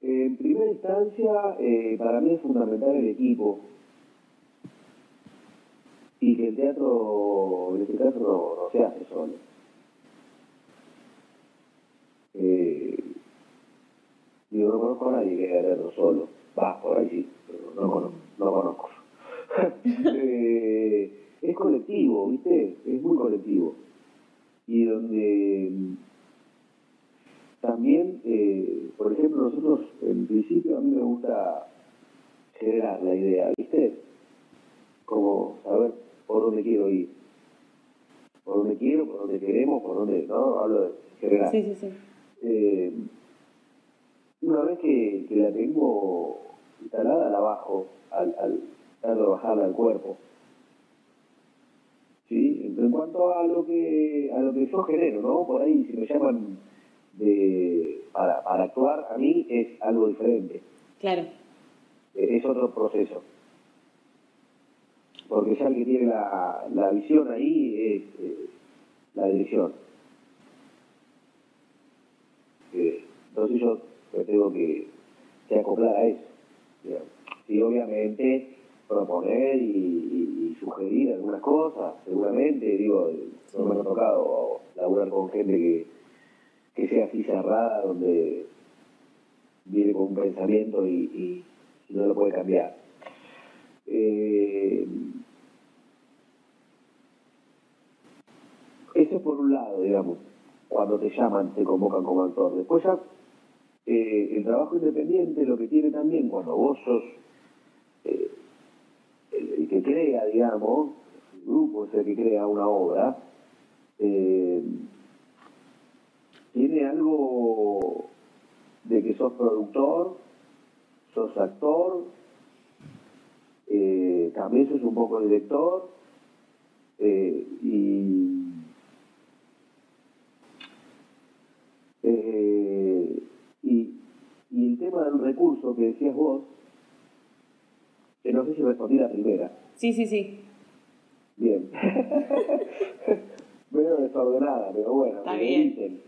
S1: En primera instancia, eh, para mí es fundamental el equipo y que el teatro, en este caso, no, se hace solo. Eh, digo, no conozco a nadie que haga teatro solo. Va, por ahí sí, pero no, conozco. No <laughs> conozco. eh, es colectivo, ¿viste? Es muy colectivo. Y donde también, eh, por ejemplo, nosotros, en principio, a mí me gusta generar la idea, ¿viste? Como saber por dónde quiero ir. Por dónde quiero, por dónde queremos, por dónde, ¿no? Hablo de general.
S2: Sí, sí, sí.
S1: Eh, una vez que, la tengo instalada, la bajo al, al bajarla al cuerpo. ¿Sí? En cuanto a lo que a lo que yo genero, ¿no? Por ahí si me llaman de, para, para actuar, a mí es algo diferente.
S2: Claro.
S1: Es otro proceso porque ya el que tiene la, la visión ahí es eh, la dirección. Eh, entonces yo tengo que, acoplar a eso. Y obviamente proponer y, sugerir algunas cosas, seguramente, digo, no me ha tocado laburar con gente que, que sea así cerrada, donde viene con un pensamiento y, no lo puede cambiar. Eh, eso por un lado, digamos, cuando te llaman, te convocan como actor. Después ya, eh, el trabajo independiente lo que tiene también cuando vos sos, eh, crea, digamos, el grupo es el que crea una obra, eh, tiene algo de que sos productor, sos actor, eh, también sos un poco director, eh, y, eh, del recurso que decías vos, que no sé si respondí la primera.
S2: Sí, sí, sí.
S1: Bien. <laughs> Medio desordenada, pero bueno.
S2: Está bien.
S1: dicen.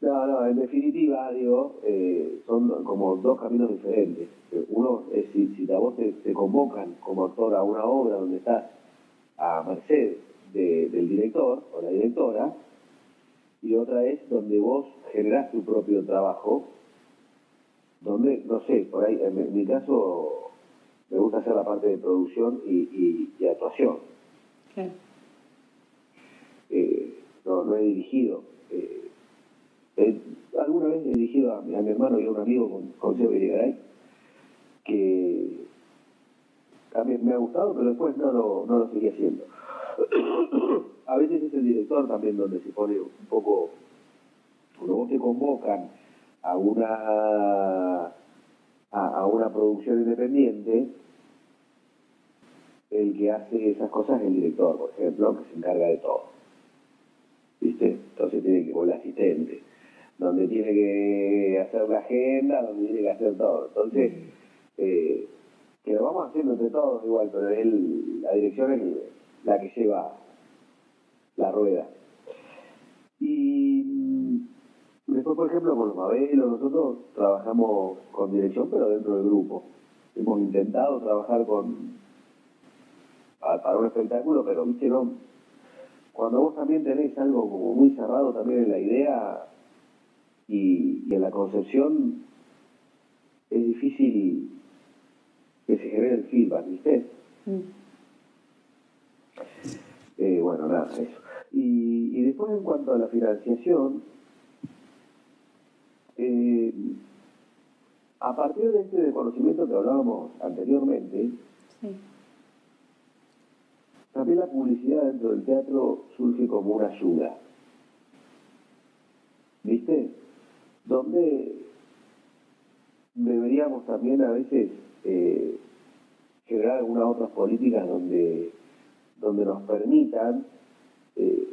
S1: No, no, en definitiva, digo, eh, son como dos caminos diferentes. Uno es si, si a vos te, te convocan como actor a una obra donde estás a merced de- del director o la directora, y otra es donde vos generás tu propio trabajo, donde, no sé, por ahí, en mi caso, me gusta hacer la parte de producción y, y- y actuación.
S2: Claro.
S1: Eh, no, no he dirigido. Eh, eh, alguna vez he dirigido a, mi- a mi hermano y a un amigo con, con Seba Irigaray, que también me ha gustado, pero después no lo, no lo seguí haciendo. <coughs> a veces es el director también donde se pone un poco, cuando vos te convocan a una, a, a una producción independiente, el que hace esas cosas es el director, por ejemplo, que se encarga de todo. ¿Viste? Entonces tiene que, o el asistente, donde tiene que hacer la agenda, donde tiene que hacer todo. Entonces, eh, que lo vamos haciendo entre todos igual, pero él, la dirección es la que lleva la rueda. Y después, por ejemplo, con los Mabelos, nosotros trabajamos con dirección, pero dentro del grupo. Hemos intentado trabajar con pa- para un espectáculo, pero viste, no. Cuando vos también tenés algo como muy cerrado también en la idea y, y en la concepción, es difícil que se genere el feedback, ¿viste?
S2: Mm.
S1: Eh, bueno, nada, eso. Y, y después en cuanto a la financiación, eh, a partir de este desconocimiento que hablábamos anteriormente,
S2: Sí.
S1: también la publicidad dentro del teatro surge como una ayuda. ¿Viste? Donde deberíamos también a veces eh, generar algunas otras políticas donde, donde nos permitan eh,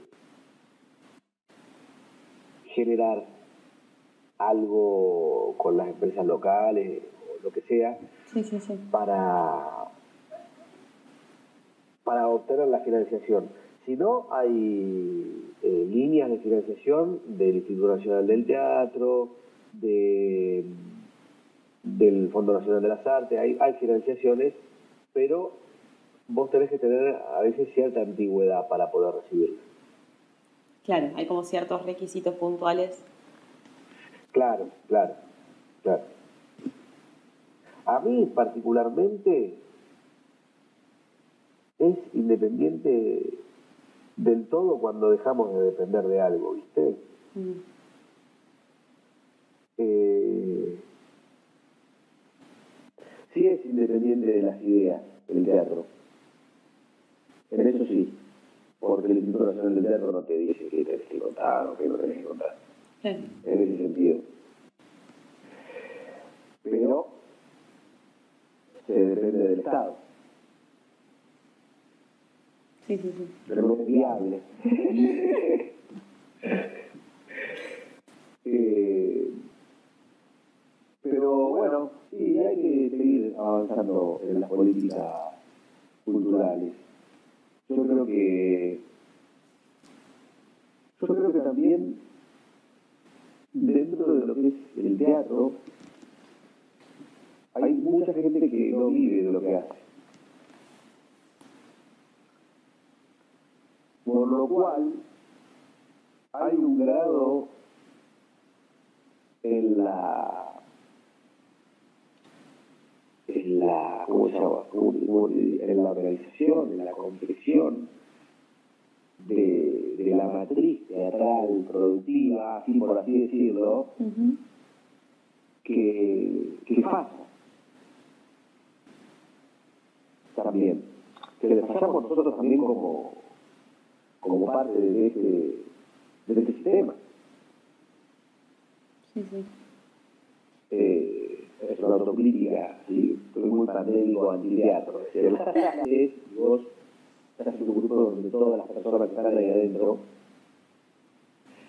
S1: generar algo con las empresas locales o lo que sea
S2: Sí, sí, sí.
S1: para, para obtener la financiación. Si no, hay eh, líneas de financiación del Instituto Nacional del Teatro, de, del Fondo Nacional de las Artes, hay, hay financiaciones, pero vos tenés que tener a veces cierta antigüedad para poder recibirla.
S2: Claro, hay como ciertos requisitos puntuales.
S1: Claro, claro, claro. A mí particularmente es independiente del todo cuando dejamos de depender de algo, ¿viste?
S2: Mm.
S1: Eh, sí es independiente de las ideas el teatro. En eso sí, porque el Instituto Nacional del Teatro no te dice que tenés que contar o que no tenés que contar. En ese sentido. Pero se depende del Estado,
S2: Sí, sí, sí.
S1: pero no es viable. <laughs> Eh, pero bueno, sí, hay que seguir avanzando en las políticas culturales. Yo creo que yo creo que también dentro de lo que es el teatro hay mucha gente que no vive de lo que hace. Por lo cual hay un grado en la en la ¿cómo se llama? En la organización, en la confección de, de la matriz teatral productiva, así por así decirlo,
S2: Ujú.
S1: que, que falta también. que desfallamos nosotros también como, como parte de este, de este sistema.
S2: Sí, sí.
S1: Eh, es una autocrítica, sí, estoy muy pandémico antiteatro. <laughs> Es vos estás en un grupo donde todas las personas que están ahí adentro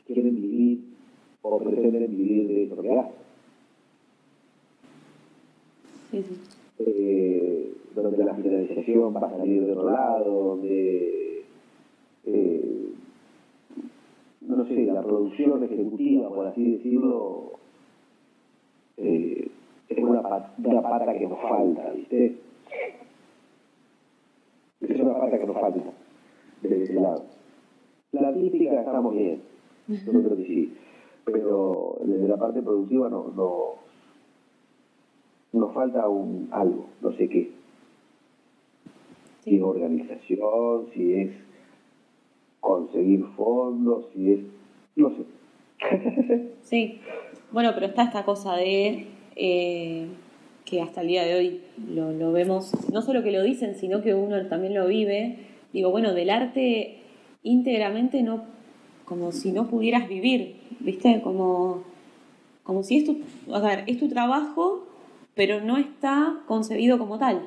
S1: quieren vivir o pretenden vivir de eso que hacen.
S2: Sí, sí.
S1: Eh, donde la financiación va a salir de otro lado, donde eh, no sé, la producción ejecutiva, por así decirlo, eh, es una, una pata que nos falta, ¿viste? Pata que nos falta de ese lado. La artística estamos bien, yo creo que sí, pero desde la parte productiva no, no, nos falta un algo, no sé qué. Si es organización, si es conseguir fondos, si es, no sé. <laughs>
S2: Sí, bueno, pero está esta cosa de eh, que hasta el día de hoy lo, vemos, no solo que lo dicen, sino que uno también lo vive. Digo, bueno, del arte íntegramente no, como si no pudieras vivir, ¿viste? Como, como si es tu, a es tu trabajo, pero no está concebido como tal.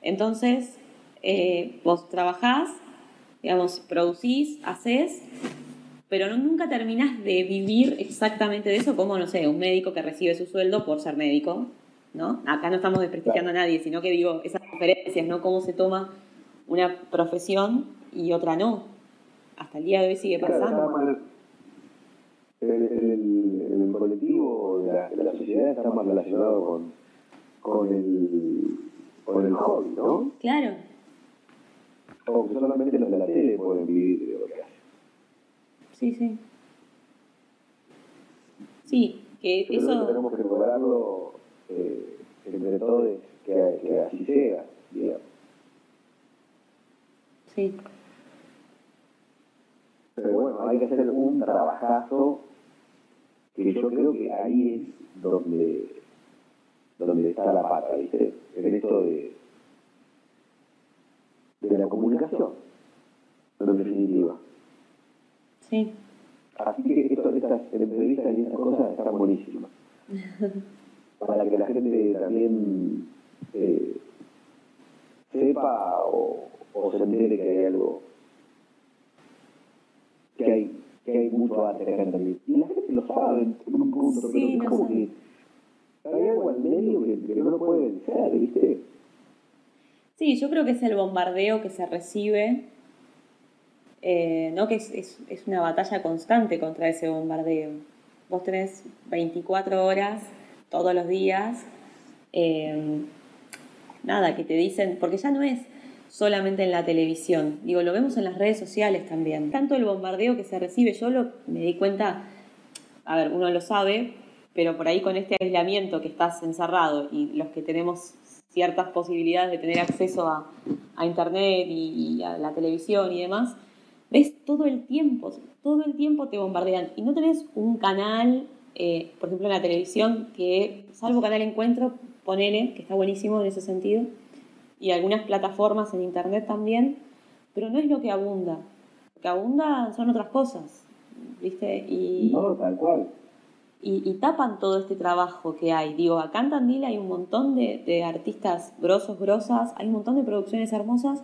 S2: Entonces, eh, vos trabajás, digamos, producís, haces, pero no- nunca terminás de vivir exactamente de eso como, no sé, un médico que recibe su sueldo por ser médico, ¿no? Acá no estamos desprestigiando a nadie, sino que digo, esas diferencias, ¿no? Cómo se toma una profesión y otra no. Hasta el día de hoy sigue pasando.
S1: el- el, colectivo de la, de la sociedad está más relacionado con, con, el, con el hobby, ¿no?
S2: Claro,
S1: O que solamente los de la tele pueden vivir de lo que hacen.
S2: sí, sí. Sí, que
S1: que
S2: eso...
S1: tenemos que lograrlo eh, entre todos, que, que así sea, digamos.
S2: Sí,
S1: Pero bueno, hay que hacer un trabajazo que yo creo que ahí es donde, donde está la pata, ¿viste? En esto de, de la comunicación, en definitiva.
S2: sí.
S1: Así que esto, estas entrevistas y estas cosas están buenísimas. <laughs> Para que la gente también eh, sepa o, o se entere que hay algo, que hay, que hay mucho arte acá en Tandil. Y la gente lo sabe en un punto,
S2: Sí,
S1: pero es como que hay algo al medio que, que no lo puede vencer, ¿viste?
S2: Sí, yo creo que es el bombardeo que se recibe, eh, ¿no? Que es, es- es una batalla constante contra ese bombardeo. Vos tenés 24 horas todos los días, eh, nada, que te dicen, porque ya no es solamente en la televisión, digo, lo vemos en las redes sociales también. Tanto el bombardeo que se recibe, yo lo, me di cuenta, a ver, uno lo sabe, pero por ahí con este aislamiento que estás encerrado y los que tenemos ciertas posibilidades de tener acceso a, a internet y, y a la televisión y demás, ves todo el tiempo, todo el tiempo te bombardean y no tenés un canal, eh, por ejemplo en la televisión, que salvo Canal Encuentro, ponele, que está buenísimo en ese sentido, y algunas plataformas en internet también, pero no es lo que abunda, lo que abunda son otras cosas, ¿viste? Y,
S1: No, tal cual.
S2: y, y tapan todo este trabajo que hay. Digo, acá en Tandil hay un montón de, de artistas grosos, grosas, hay un montón de producciones hermosas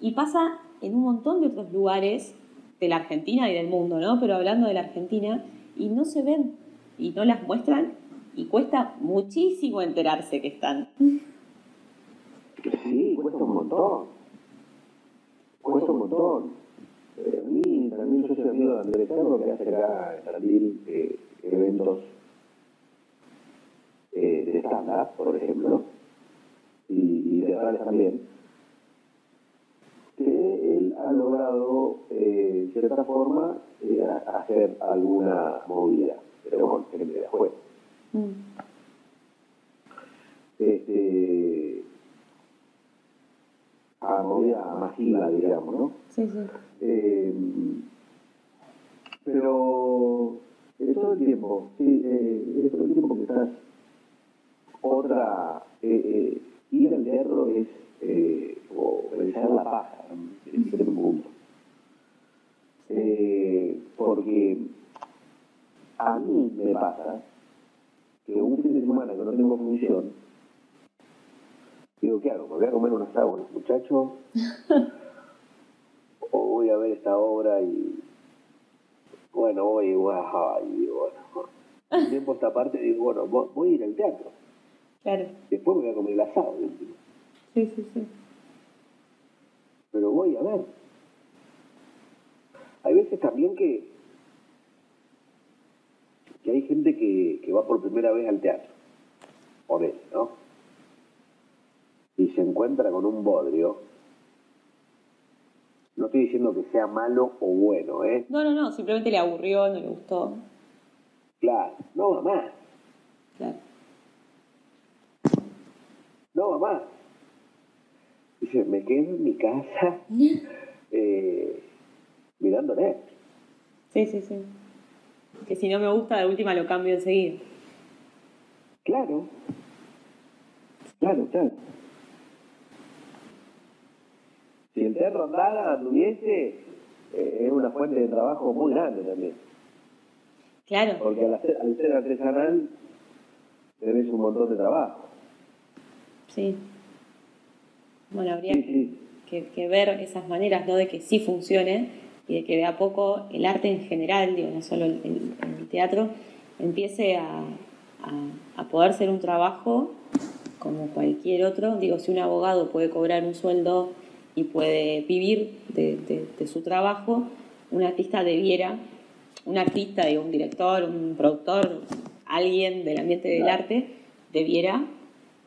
S2: y pasa en un montón de otros lugares de la Argentina y del mundo, ¿no? Pero hablando de la Argentina, y no se ven y no las muestran y cuesta muchísimo enterarse que están.
S1: Sí, cuesta un montón. Cuesta un montón. Eh, a mí también yo soy amigo de Andrés Cerro que hace acá en eh, eventos eh, de stand-up, por ejemplo, y, y teatrales también, que él ha logrado, eh, de cierta forma, eh, hacer alguna movida, pero con gente de afuera.
S2: Mm,
S1: Este, a movida masiva, digamos, ¿no?
S2: Sí, sí.
S1: Eh, pero es todo el tiempo, sí, eh, es todo el tiempo que estás otra, eh, eh, ir al teatro es eh, o pensar la paja en extremo punto. Eh, porque a mí me pasa que un fin de semana que no tengo función, digo, ¿qué hago? ¿Me voy a comer un asado con los muchachos? <laughs> ¿O voy a ver esta obra y, bueno, voy y bueno, un tiempo esta parte digo, bueno, vo- voy a ir al teatro.
S2: Claro.
S1: Después me voy a comer el asado.
S2: Sí, sí, sí.
S1: pero voy a ver. Hay veces también que, que hay gente que, que va por primera vez al teatro, por eso, ¿no? Y se encuentra con un bodrio. No estoy diciendo que sea malo o bueno, ¿eh?
S2: No, no, no, simplemente le aburrió, no le gustó.
S1: Claro, no va más,
S2: Claro.
S1: no va más. Dice, me quedo en mi casa <laughs> eh, mirando Netflix.
S2: Sí, sí, sí. Que si no me gusta, de última lo cambio enseguida.
S1: Claro. Claro, claro. Si el teatro andara, anduviese, eh, es una fuente de trabajo muy grande también.
S2: Claro.
S1: Porque al, hacer- al ser artesanal, tenés un montón de trabajo.
S2: Sí. Bueno, habría
S1: Sí, sí.
S2: que, que ver esas maneras, ¿no? De que sí funcione y de que de a poco el arte en general, digo, no solo el, el- el teatro, empiece a, a- a poder ser un trabajo como cualquier otro. Digo, si un abogado puede cobrar un sueldo y puede vivir de, de- de su trabajo, un artista debiera, un artista, digo, un director, un productor, alguien del ambiente del
S1: Claro.
S2: arte, debiera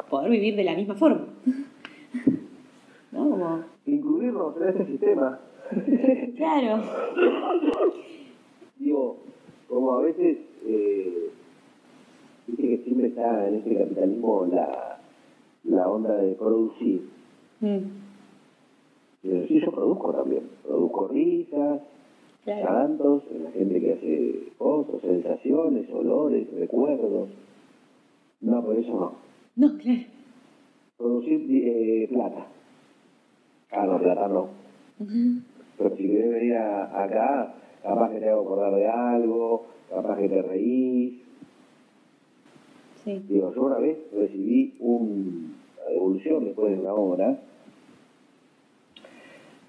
S2: poder vivir de la misma forma. <laughs> ¿No? Como,
S1: Incluirnos en este sistema.
S2: Claro,
S1: Digo, como a veces, eh, viste que siempre está en este capitalismo la, la onda de producir.
S2: Mm,
S1: Pero sí, yo produzco también. Produzco risas, cantos, la gente que hace cosas, sensaciones, olores, recuerdos. No, por eso no.
S2: no, claro,
S1: Producir eh, plata. Ah, no, plata no. Pero si querés venir a- acá, capaz que te hago acordar de algo, capaz que te reís.
S2: sí,
S1: Digo, yo una vez recibí un- una devolución después de una obra,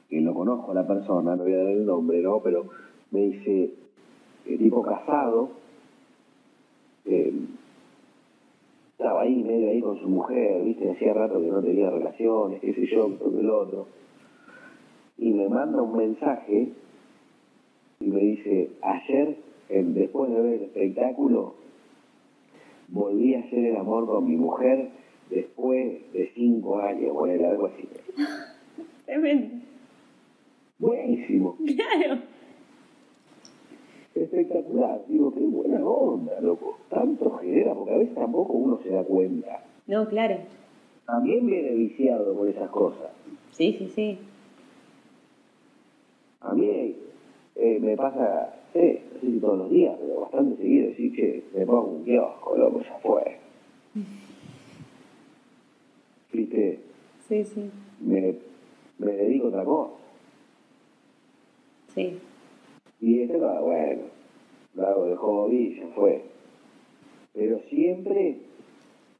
S1: que lo conozco a la persona, no voy a dar el nombre, ¿no? Pero me dice, el tipo casado, eh, estaba ahí, medio ahí con su mujer, ¿viste? Hacía rato que no tenía relaciones, qué sé yo, esto que el otro. Y me manda un mensaje y me dice, ayer, después de ver el espectáculo, volví a hacer el amor con mi mujer después de cinco años, bueno, algo así. <laughs>
S2: tremendo,
S1: Buenísimo,
S2: claro,
S1: espectacular. Digo, qué buena onda, loco. Tanto genera, porque a veces tampoco uno se da cuenta.
S2: no, claro,
S1: También viene viciado por esas cosas.
S2: sí, sí, sí,
S1: A mí eh, me pasa, eh, no sé si todos los días, pero bastante seguido, decir que me pongo un kiosco, loco, ya fue. Viste,
S2: sí, sí,
S1: me, me dedico a otra cosa.
S2: sí,
S1: Y esto, bueno, lo hago de hobby, ya fue. Pero siempre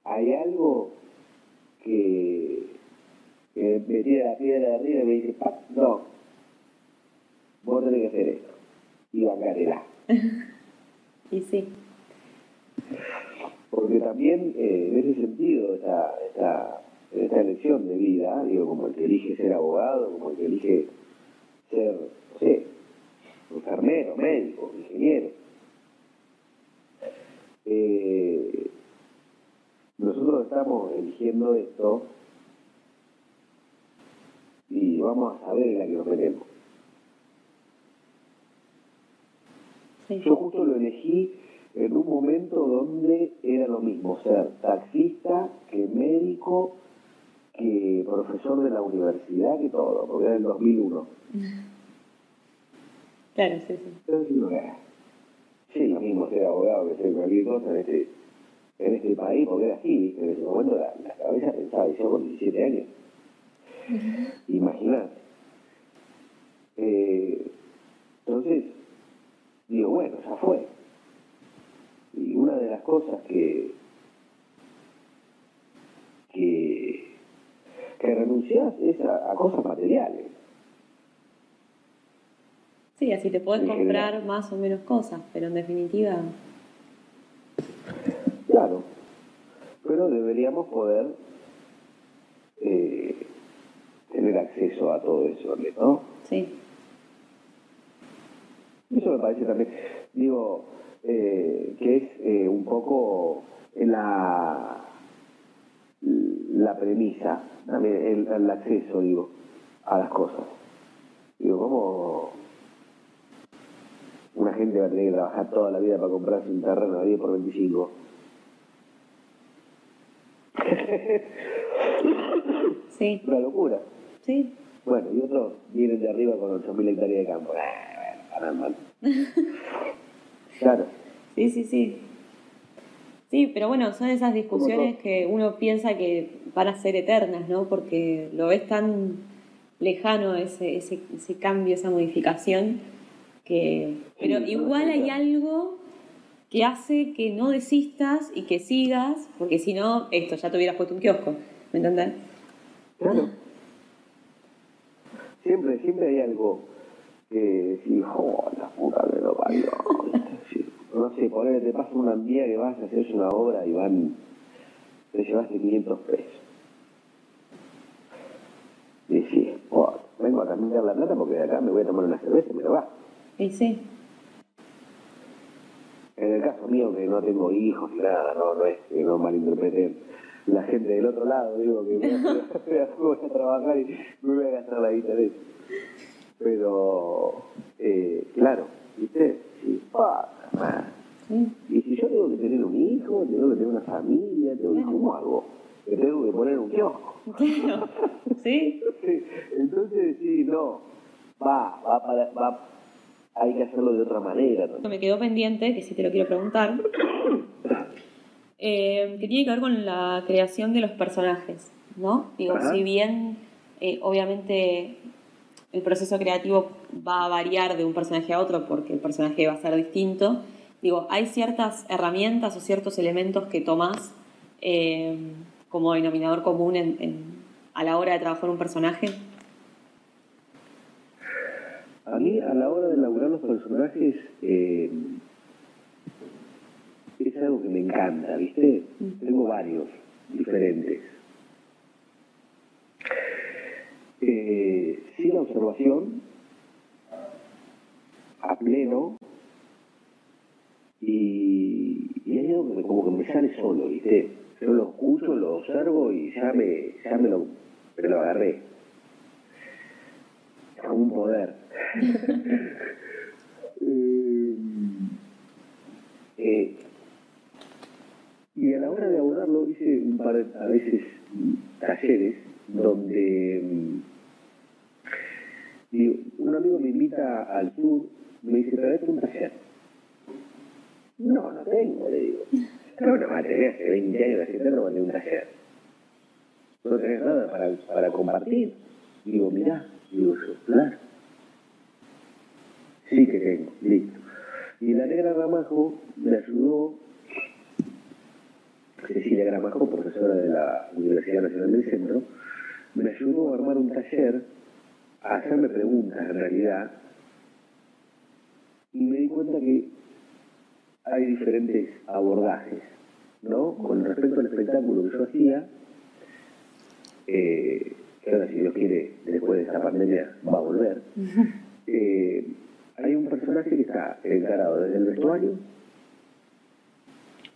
S1: hay algo que, que me tira la piedra de arriba y me dice, "Pa, no, vos tenés que hacer esto. Y bancarela. <laughs>
S2: y sí,
S1: Porque también, eh, en ese sentido, esta, esta, esta elección de vida, digo, como el que elige ser abogado, como el que elige ser, no sé, enfermero, médico, ingeniero. Eh, nosotros estamos eligiendo esto y vamos a saber en la que nos metemos.
S2: Sí,
S1: Yo justo lo elegí en un momento donde era lo mismo ser taxista, que médico, que profesor de la universidad, que todo, porque era el 2001. <laughs>
S2: claro, sí, sí,
S1: Entonces "Ah, sí, lo mismo ser abogado que ser cualquier cosa en este, en este país, porque era así, en ese momento la, la cabeza pensaba, y yo con 17 años. Imagínate. Eh, entonces, digo, bueno, ya fue. Y una de las cosas que, que, que renunciás es a, a cosas materiales.
S2: Sí, así te podés
S1: En
S2: comprar
S1: general.
S2: más o menos cosas, pero en definitiva,
S1: Claro, pero deberíamos poder eh, tener acceso a todo eso, ¿no?
S2: sí.
S1: Eso me parece también, digo, eh, que es eh, un poco la, la premisa, el, el acceso, digo, a las cosas. Digo, ¿cómo una gente va a tener que trabajar toda la vida para comprarse un terreno de 10 por 25?
S2: Sí,
S1: Una locura.
S2: sí,
S1: Bueno, y otros vienen de arriba con 8.000 hectáreas de campo. Ah, bueno. <laughs> Claro.
S2: sí, sí, sí. Sí, pero bueno, son esas discusiones que uno piensa que van a ser eternas, ¿no? Porque lo ves tan lejano ese, ese, ese cambio, esa modificación, que... Pero igual hay algo que hace que no desistas y que sigas, porque si no, esto, ya te hubieras puesto un kiosco, ¿me entendés?
S1: Claro. Siempre, siempre hay algo que decís, oh, la puta que lo parió. <laughs> No sé, ponele, te pasa una día que vas a hacerse una obra y van, te llevaste 500 pesos. Y decís, oh, vengo a cambiar la plata porque de acá me voy a tomar una cerveza y me lo va.
S2: Y sí,
S1: En el caso mío, que no tengo hijos ni nada, no, no es que no malinterpreten la gente del otro lado, digo que voy a, voy <laughs> a- <laughs> voy a trabajar y me voy a gastar la guita de eso. Pero, eh, claro, ¿viste? Sí, pa,
S2: sí.
S1: Y si yo tengo que tener un hijo, tengo que tener una familia, tengo que, ¿cómo hago? Que tengo que poner un kiosco. <laughs>
S2: Claro, sí,
S1: Sí, Entonces, sí, no, va, va, para, va, hay que hacerlo de otra manera. ¿no?
S2: me quedó pendiente, que sí te lo quiero preguntar, <coughs> eh, que tiene que ver con la creación de los personajes, ¿no? Digo,
S1: Ajá.
S2: si bien eh, obviamente el proceso creativo va a variar de un personaje a otro porque el personaje va a ser distinto, digo, hay ciertas herramientas o ciertos elementos que tomás eh, como denominador común en- en- a la hora de trabajar un personaje.
S1: A mí, a la hora de elaborar los personajes, eh, es algo que me encanta, ¿viste? Tengo varios diferentes. Eh, sin observación, a pleno, y, y hay algo que como que me sale solo, ¿viste? Yo lo escucho, lo observo y ya me, ya me lo, me lo agarré. Es como un poder. <laughs> Eh, eh, y a la hora de abordarlo hice un par de, a veces talleres donde mm, un amigo me invita al sur, me dice, traete un taller. No, no tengo, le digo. No, no, madre, hace 20 años haciendo no tener un taller. No tenés nada para, para compartir. Digo, mirá, digo yo, claro. Sí que tengo, listo. Y la negra Gramajo me ayudó, Cecilia Gramajo, profesora de la Universidad Nacional del Centro, me ayudó a armar un taller, a hacerme preguntas en realidad, y me di cuenta que hay diferentes abordajes, ¿no? Con respecto al espectáculo que yo hacía, eh, que ahora si Dios quiere, después de esta pandemia va a volver, <laughs> eh, hay un personaje que está encarado desde el vestuario,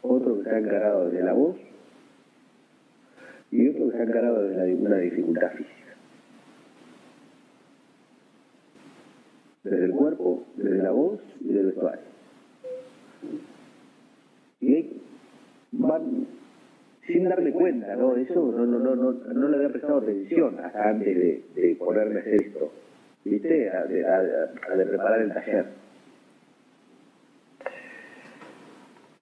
S1: otro que está encarado desde la voz y otro que está encarado desde la- una dificultad física. Desde el cuerpo, desde la voz y desde el vestuario. Y ahí sin darme cuenta, ¿no? Eso no, no, no, no, no le había prestado atención hasta antes de, de ponerme a hacer esto, ¿viste? De- a- a de preparar el taller.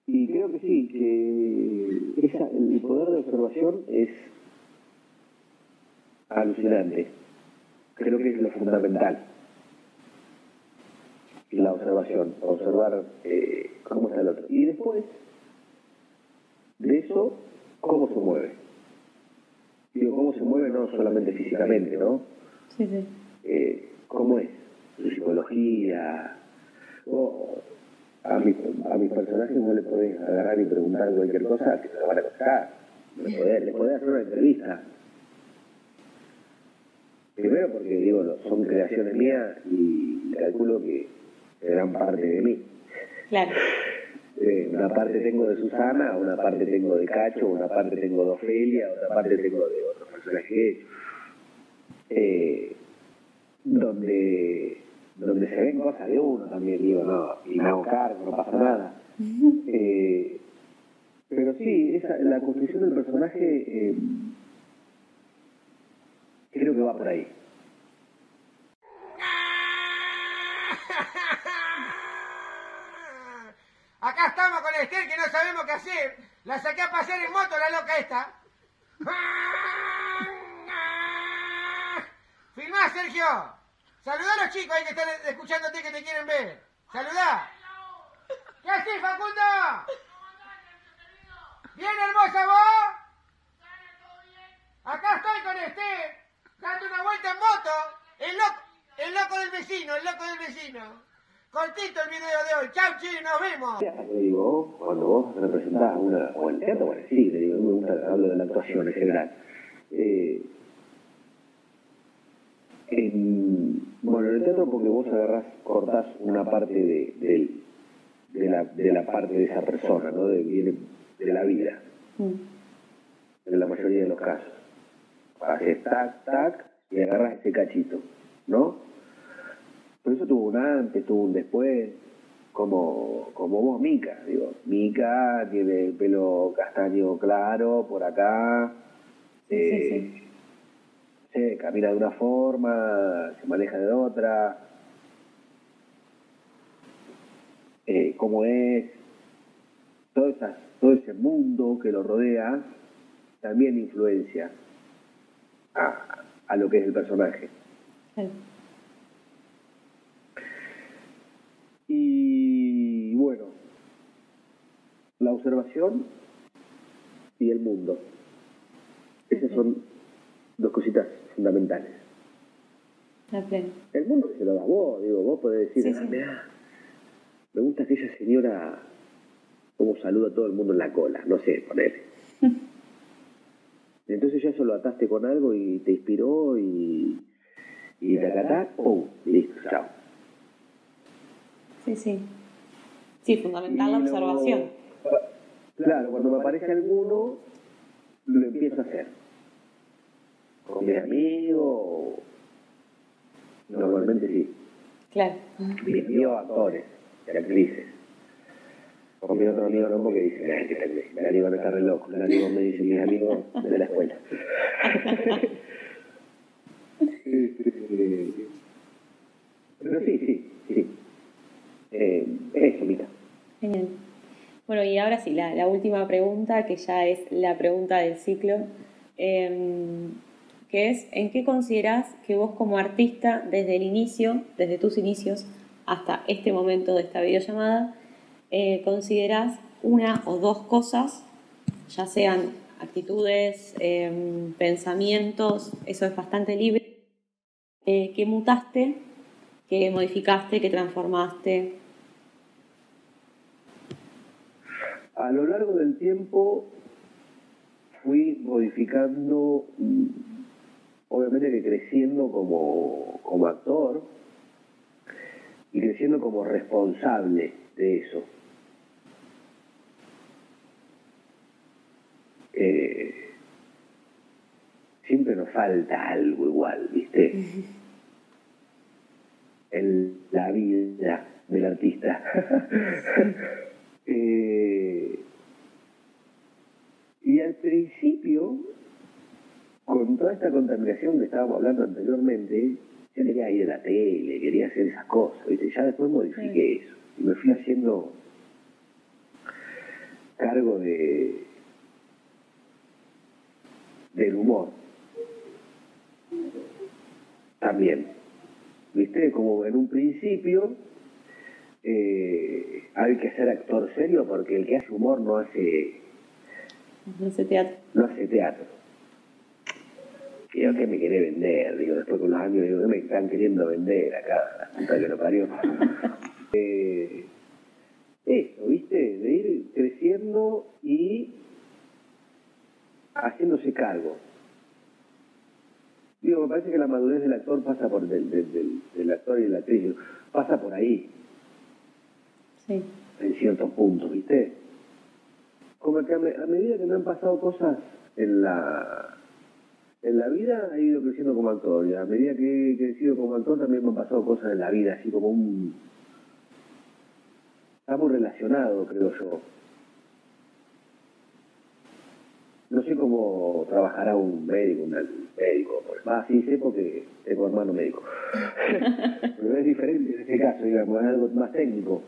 S1: Y, Y creo que sí, que esa, el poder de observación es alucinante. Creo que es lo fundamental. La observación, observar eh, cómo está el otro. Y después de eso, cómo se mueve. Digo, cómo se mueve no solamente físicamente, ¿no?
S2: Sí, sí.
S1: Eh, ¿Cómo es? Su psicología. O a, mi, a mis personajes no le podés agarrar y preguntar cualquier cosa que te van a contar. Le podés, le podés hacer una entrevista. Primero porque, digo, son creaciones mías y calculo que gran parte de mí.
S2: Claro. <laughs>
S1: Eh, una parte tengo de Susana, una parte tengo de Cacho, una parte tengo de Ofelia, otra parte tengo de otro personaje eh, donde, donde se ven cosas de uno también, digo, no, y me hago cargo, no pasa nada. <laughs> Eh, pero sí, esa, la construcción del personaje eh, creo que va por ahí. <laughs>
S3: Acá estamos con Esther que no sabemos qué hacer. La saqué a pasear en moto, la loca esta. <laughs> Filmá, Sergio. Saludá a los chicos ahí que están escuchándote que te quieren ver. Saludá. ¿Qué haces, Facundo? ¿Bien hermosa vos? Acá estoy con Esther, dando una vuelta en moto. El loco, el loco del vecino, el loco del vecino. Cortito el video de hoy. Chau, chi, nos vemos.
S1: Le digo, cuando vos representás una, o el teatro o en el cine, digo, me gusta, hablo de la actuación en general. Eh, en, bueno, en el teatro porque vos agarrás, cortás una parte de, de, de la, de la parte de esa persona, ¿no? De, viene de la vida,
S2: Mm.
S1: en la mayoría de los casos. Haces tac, tac, y agarras ese cachito, ¿no? Pero eso tuvo un antes, tuvo un después, como, como vos, Mica. Digo, Mica tiene el pelo castaño claro por acá,
S2: Sí,
S1: eh,
S2: sí,
S1: se camina de una forma, se maneja de otra, eh, cómo es, todo, esas, todo ese mundo que lo rodea también influencia a, a lo que es el personaje. Y bueno, la observación y el mundo. Esas son dos cositas fundamentales. El mundo se lo das vos, digo, vos podés decir,
S2: Sí,
S1: "Ah,
S2: sí.
S1: mirá, me gusta aquella señora como saluda a todo el mundo en la cola, no sé, ponele. <laughs> Entonces ya eso lo ataste con algo y te inspiró y, y tacatá, pum, listo, chao.
S2: Sí, sí. Sí, fundamental la
S1: lo-
S2: observación.
S1: Claro, cuando me aparece alguno, lo empiezo a hacer. Con mis amigos, normalmente sí.
S2: Claro.
S1: Mis amigos actores y actrices. Con mi otro amigo no, porque dice, "Ay, que el amigo no está re loco. El amigo me dice, mis amigos de la escuela. <laughs> Pero sí, sí, sí. Eh, eso, Mica.
S2: Genial. Bueno, y ahora sí, la, la última pregunta, que ya es la pregunta del ciclo, em, que es, ¿en qué considerás que vos como artista, desde el inicio, desde tus inicios hasta este momento de esta videollamada, eh, considerás una o dos cosas, ya sean actitudes, em, pensamientos, eso es bastante libre, eh, que mutaste, que modificaste, que transformaste?
S1: A lo largo del tiempo fui modificando, mm, obviamente que creciendo como, como actor y creciendo como responsable de eso. Eh, siempre nos falta algo igual, ¿viste? En la vida del artista. <laughs> Eh, y al principio, con toda esta contaminación que estábamos hablando anteriormente, yo quería ir a la tele, quería hacer esas cosas, ¿viste? ya después modifiqué eso y me fui haciendo cargo de del humor. También. ¿Viste? Como en un principio eh, hay que ser actor serio porque el que hace humor no hace
S2: No hace teatro.
S1: no hace teatro. Y yo que me quiere vender, digo, después con los años digo, ¿qué me están queriendo vender acá? La puta que lo parió. <laughs> Eh, eso, ¿viste? De ir creciendo y haciéndose cargo. Digo, me parece que la madurez del actor pasa por, del, del, del, del actor y de la actriz, pasa por ahí,
S2: Sí.
S1: en ciertos puntos, ¿viste? Como que a, me- a medida que me han pasado cosas en la en la vida he ido creciendo como actor y a medida que he crecido como actor también me han pasado cosas en la vida, así como un... Está muy relacionado, creo yo. No sé cómo trabajará un médico, un médico. pues, Ah, sí, sé porque tengo hermano médico. <laughs> Pero es diferente en este caso, digamos, es algo más técnico.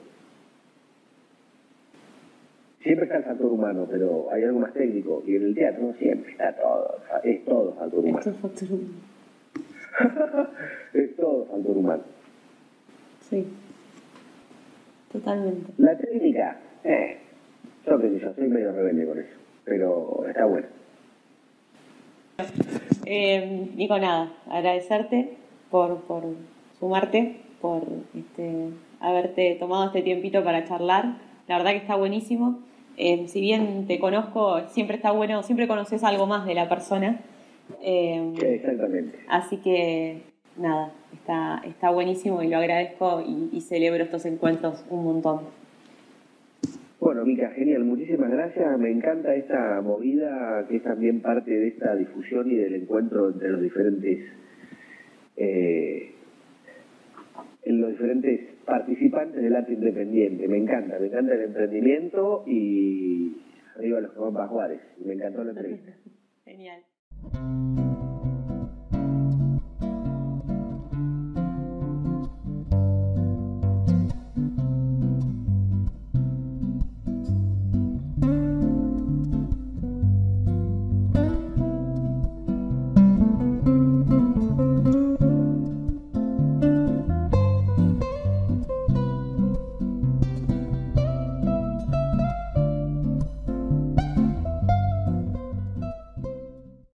S1: Siempre está el factor humano, pero hay algo más técnico. Y en el teatro siempre está todo. Es todo factor humano.
S2: Esto es factor humano. <laughs>
S1: es todo factor humano.
S2: Sí. Totalmente.
S1: La técnica, eh, yo qué sé yo, soy medio rebelde con eso. Pero está bueno.
S2: Eh, Nico, nada, agradecerte por, por sumarte, por este, haberte tomado este tiempito para charlar. La verdad que está buenísimo. Eh, si bien te conozco, siempre está bueno, siempre conoces algo más de la persona. Eh,
S1: Exactamente.
S2: así que nada, está, está buenísimo y lo agradezco y, y celebro estos encuentros un montón.
S1: Bueno, Mica, genial, muchísimas gracias. Me encanta esta movida que es también parte de esta difusión y del encuentro entre los diferentes eh, en los diferentes participantes del arte independiente. Me encanta, me encanta el emprendimiento y arriba los que van Juárez. Me encantó la entrevista. <laughs>
S2: Genial.